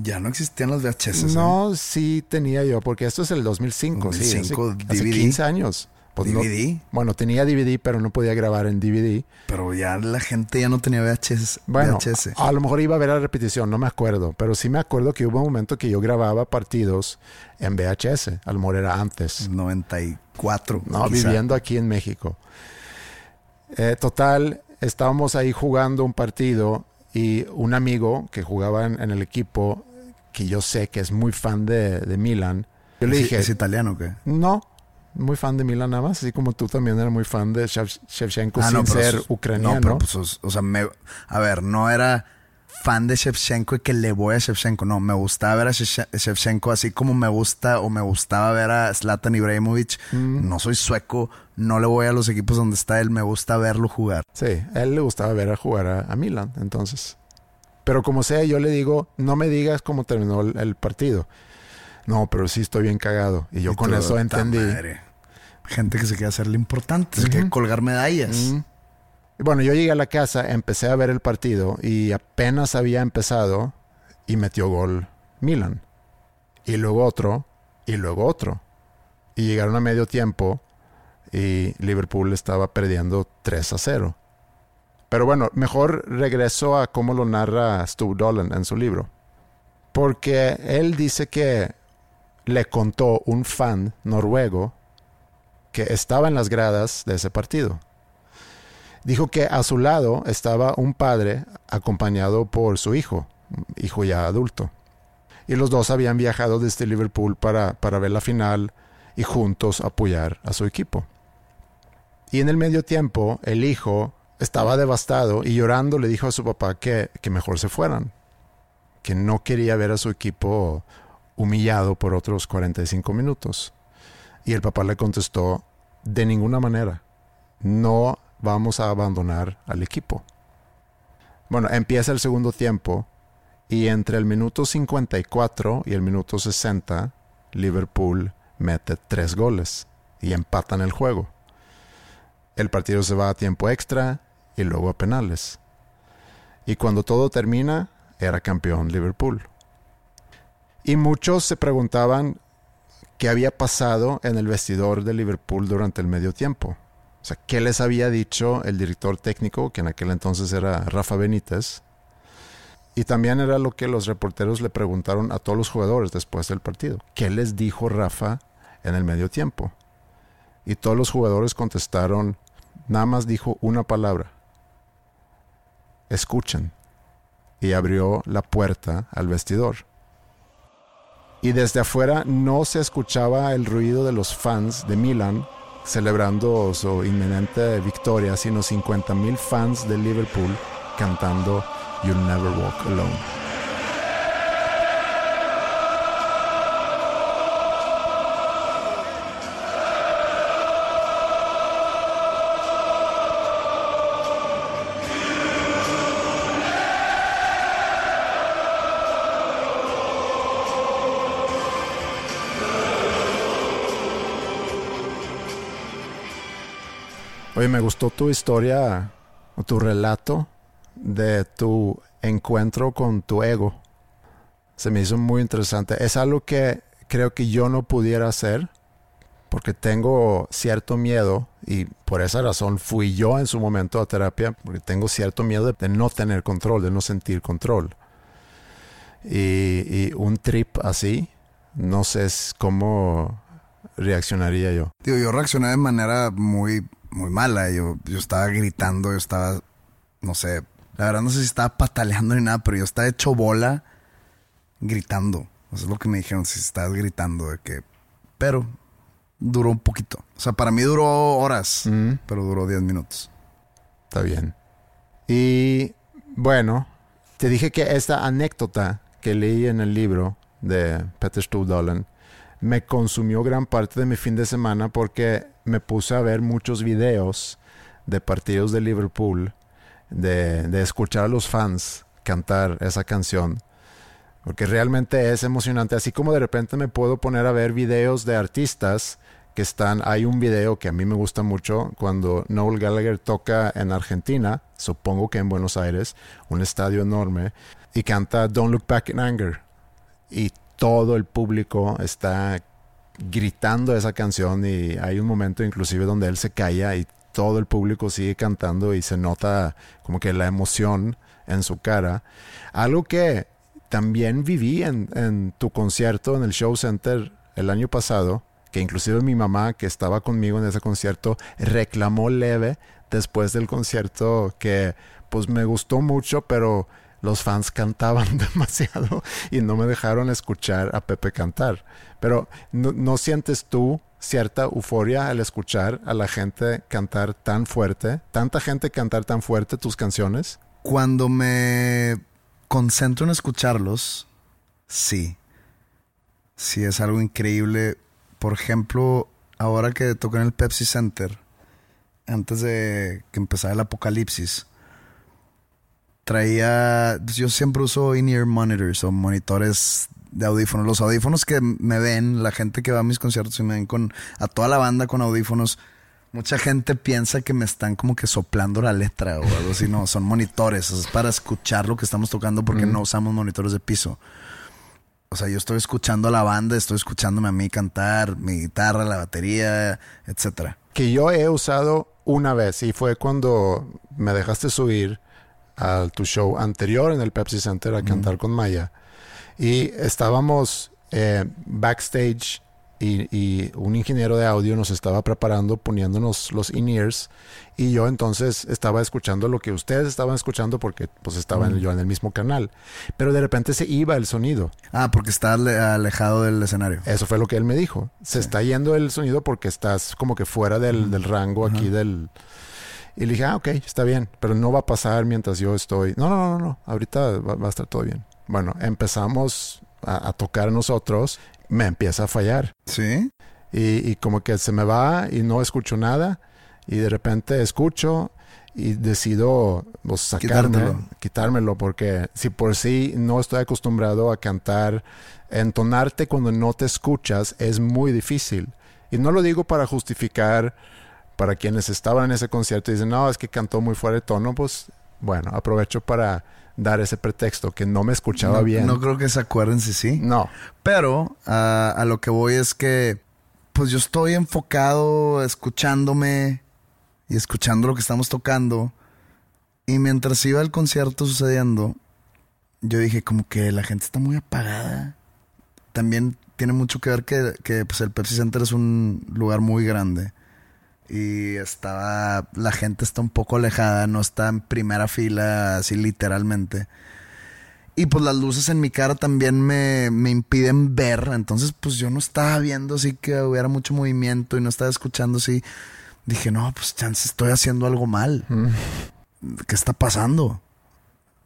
ya no existían los VHS. No, sí tenía yo, porque esto es el 2005. 2005 sí, hace, 15 años. DVD. Pues bueno, tenía DVD, pero no podía grabar en DVD. Pero ya la gente ya no tenía VHS. Bueno, a lo mejor iba a ver la repetición, no me acuerdo. Pero sí me acuerdo que hubo un momento que yo grababa partidos en VHS. A lo mejor era antes. 94. No, viviendo aquí en México. Eh, total, estábamos ahí jugando un partido y un amigo que jugaba en, en el equipo, que yo sé que es muy fan de, de Milan, yo le ¿Es- dije, ¿Es italiano o qué? no, muy fan de Milan nada más, así como tú también eres muy fan de Shev- Shevchenko Ah, sin no, pero ser ucraniano. No, pero pues, o sea, me, a ver, no era fan de Shevchenko y que le voy a Shevchenko. No, me gustaba ver a Shevche- Shevchenko así como me gusta o me gustaba ver a Zlatan Ibrahimovic. Mm. No soy sueco, no le voy a los equipos donde está él, me gusta verlo jugar. Sí, a él le gustaba ver a jugar a, a Milan, entonces. Pero como sea, yo le digo, no me digas cómo terminó el, el partido. No, pero sí estoy bien cagado. Y yo Y con eso "Ta entendí. madre". Gente que se quiere hacerle importante, se quiere colgar medallas. Y Bueno, yo llegué a la casa, empecé a ver el partido y apenas había empezado y metió gol Milan. Y luego otro, y luego otro. Y llegaron a medio tiempo y Liverpool estaba perdiendo 3 a 0. Pero bueno, mejor regreso a cómo lo narra Stu Dolan en su libro. Porque él dice que le contó un fan noruego que estaba en las gradas de ese partido. Dijo que a su lado estaba un padre acompañado por su hijo, hijo ya adulto. Y los dos habían viajado desde Liverpool para, para ver la final y juntos apoyar a su equipo. Y en el medio tiempo, el hijo estaba devastado y llorando le dijo a su papá que, que mejor se fueran, que no quería ver a su equipo humillado por otros 45 minutos. Y el papá le contestó, de ninguna manera, no vamos a abandonar al equipo. Bueno, empieza el segundo tiempo y entre el minuto 54 y el minuto 60, Liverpool mete tres goles y empatan el juego. El partido se va a tiempo extra y luego a penales. Y cuando todo termina, era campeón Liverpool. Y muchos se preguntaban qué había pasado en el vestidor de Liverpool durante el medio tiempo. O sea, ¿qué les había dicho el director técnico, que en aquel entonces era Rafa Benítez? Y también era lo que los reporteros le preguntaron a todos los jugadores después del partido. ¿Qué les dijo Rafa en el medio tiempo? Y todos los jugadores contestaron, nada más dijo una palabra. Escuchen. Y abrió la puerta al vestidor y desde afuera no se escuchaba el ruido de los fans de Milan celebrando su inminente victoria, sino 50.000 fans de Liverpool cantando You'll Never Walk Alone. Oye, me gustó tu historia o tu relato de tu encuentro con tu ego. Se me hizo muy interesante. Es algo que creo que yo no pudiera hacer porque tengo cierto miedo y por esa razón fui yo en su momento a terapia porque tengo cierto miedo de, no tener control, de no sentir control. Y, y un trip así, no sé cómo reaccionaría yo. Digo, yo reaccioné de manera muy, muy mala. Yo, yo estaba gritando, yo estaba, no sé, la verdad no sé si estaba pataleando ni nada, pero yo estaba hecho bola gritando. Eso es lo que me dijeron, si estabas gritando de que... Pero duró un poquito. O sea, para mí duró horas, Mm. pero duró 10 minutos. Está bien. Y bueno, te dije que esta anécdota que leí en el libro de Peter Stuyvesant me consumió gran parte de mi fin de semana porque me puse a ver muchos videos de partidos de Liverpool, de, de escuchar a los fans cantar esa canción. Porque realmente es emocionante. Así como de repente me puedo poner a ver videos de artistas que están. Hay un video que a mí me gusta mucho cuando Noel Gallagher toca en Argentina, supongo que en Buenos Aires, un estadio enorme, y canta Don't Look Back in Anger. Y todo el público está gritando esa canción y hay un momento inclusive donde él se calla y todo el público sigue cantando y se nota como que la emoción en su cara. Algo que también viví en, en tu concierto en el Show Center el año pasado, que inclusive mi mamá que estaba conmigo en ese concierto reclamó leve después del concierto que pues me gustó mucho, pero los fans cantaban demasiado y no me dejaron escuchar a Pepe cantar. Pero ¿no, sientes tú cierta euforia al escuchar a la gente cantar tan fuerte, tanta gente cantar tan fuerte tus canciones? Cuando me concentro en escucharlos, sí. Sí, es algo increíble. Por ejemplo, ahora que toqué en el Pepsi Center, antes de que empezara el apocalipsis, traía. Pues, yo siempre uso in-ear monitors o monitores de audífonos. Los audífonos que me ven, la gente que va a mis conciertos y me ven con. a toda la banda con audífonos. Mucha gente piensa que me están como que soplando la letra o algo así. No, son monitores. Es para escuchar lo que estamos tocando porque no usamos monitores de piso. O sea, yo estoy escuchando a la banda, estoy escuchándome a mí cantar, mi guitarra, la batería, etcétera. Que yo he usado una vez y fue cuando me dejaste subir a tu show anterior en el Pepsi Center a cantar con Maya. Y estábamos eh, backstage y, un ingeniero de audio nos estaba preparando, poniéndonos los in-ears. Y yo entonces estaba escuchando lo que ustedes estaban escuchando porque pues estaba yo en el mismo canal. Pero de repente se iba el sonido. Ah, porque está alejado del escenario. Eso fue lo que él me dijo. Se está yendo el sonido porque estás como que fuera del, del rango aquí del y le dije, ah, ok, está bien, pero no va a pasar mientras yo estoy. No, no, no, no, ahorita va, a estar todo bien. Bueno, empezamos a, tocar nosotros, me empieza a fallar. Sí. Y, como que se me va y no escucho nada. Y de repente escucho y decido pues, sacarme, quitármelo. porque si por sí no estoy acostumbrado a cantar, entonarte cuando no te escuchas es muy difícil. Y no lo digo para justificar para quienes estaban en ese concierto y dicen, no, es que cantó muy fuera de tono, pues bueno, aprovecho para dar ese pretexto que no me escuchaba bien. No creo que se acuerden si sí. No. Pero a lo que voy es que, pues yo estoy enfocado escuchándome y escuchando lo que estamos tocando. Y mientras iba el concierto sucediendo, yo dije como que la gente está muy apagada. También tiene mucho que ver que, que pues el Pepsi Center es un lugar muy grande y estaba la gente está un poco alejada, no está en primera fila así literalmente. Y pues las luces en mi cara también me, impiden ver, entonces pues yo no estaba viendo así que hubiera mucho movimiento y no estaba escuchando así. Dije, no, pues chance estoy haciendo algo mal. Mm. ¿Qué está pasando?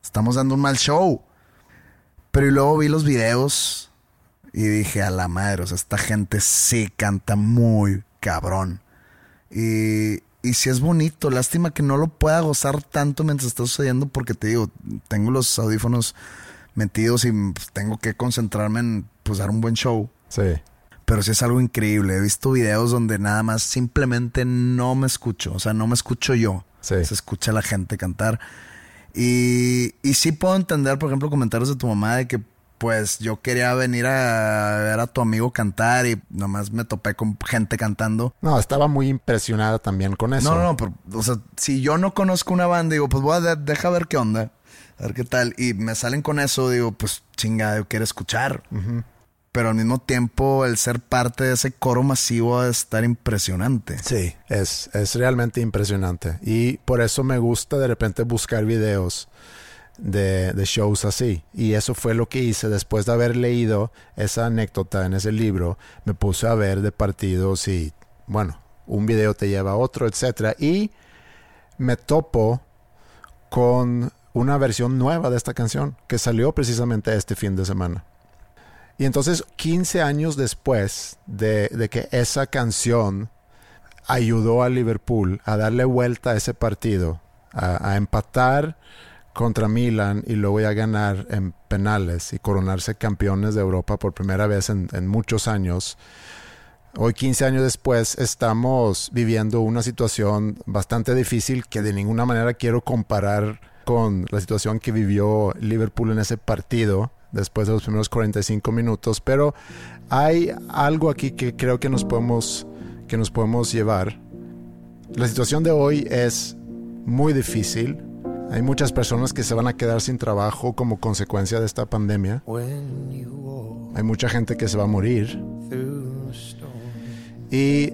Estamos dando un mal show. Pero y luego vi los videos y dije, a la madre, o sea, esta gente sí canta muy cabrón. Y, y si es bonito, lástima que no lo pueda gozar tanto mientras está sucediendo porque te digo, tengo los audífonos metidos y pues, tengo que concentrarme en pues dar un buen show. Sí. Pero sí es algo increíble. He visto videos donde nada más simplemente no me escucho. O sea, no me escucho yo. Se escucha la gente cantar. Y, y sí puedo entender, por ejemplo, comentarios de tu mamá de que pues yo quería venir a ver a tu amigo cantar y nomás me topé con gente cantando. No, estaba muy impresionada también con eso. No, no, pero, o sea, si yo no conozco una banda, digo, pues voy a dejar ver qué onda, a ver qué tal. Y me salen con eso, digo, pues chinga, yo quiero escuchar. Pero al mismo tiempo, el ser parte de ese coro masivo es estar impresionante. Sí, es, es realmente impresionante. Y por eso me gusta de repente buscar videos de, shows así. Y eso fue lo que hice después de haber leído esa anécdota en ese libro. Me puse a ver de partidos y, bueno, un video te lleva a otro, etc. Y me topo con una versión nueva de esta canción que salió precisamente este fin de semana. Y entonces, 15 años después de, que esa canción ayudó a Liverpool a darle vuelta a ese partido, a empatar contra Milan y luego a ganar en penales y coronarse campeones de Europa por primera vez en, muchos años. Hoy, 15 años después, estamos viviendo una situación bastante difícil que de ninguna manera quiero comparar con la situación que vivió Liverpool en ese partido después de los primeros 45 minutos, pero hay algo aquí que creo que nos podemos, que nos podemos llevar. La situación de hoy es muy difícil, hay muchas personas que se van a quedar sin trabajo como consecuencia de esta pandemia. Hay mucha gente que se va a morir. Y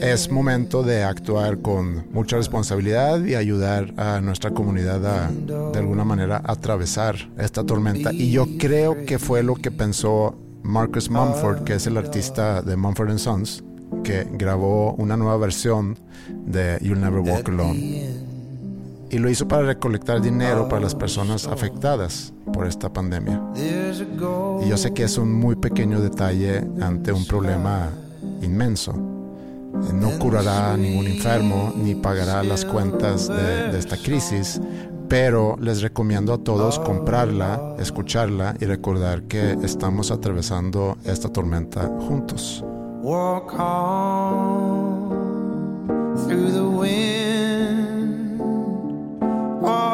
es momento de actuar con mucha responsabilidad y ayudar a nuestra comunidad a, de alguna manera, atravesar esta tormenta. Y yo creo que fue lo que pensó Marcus Mumford, que es el artista de Mumford Sons, que grabó una nueva versión de You'll Never Walk Alone. Y lo hizo para recolectar dinero para las personas afectadas por esta pandemia. Y yo sé que es un muy pequeño detalle ante un problema inmenso. No curará a ningún enfermo ni pagará las cuentas de, de esta crisis, pero les recomiendo a todos comprarla, escucharla y recordar que estamos atravesando esta tormenta juntos. Walk on through the wind. Walk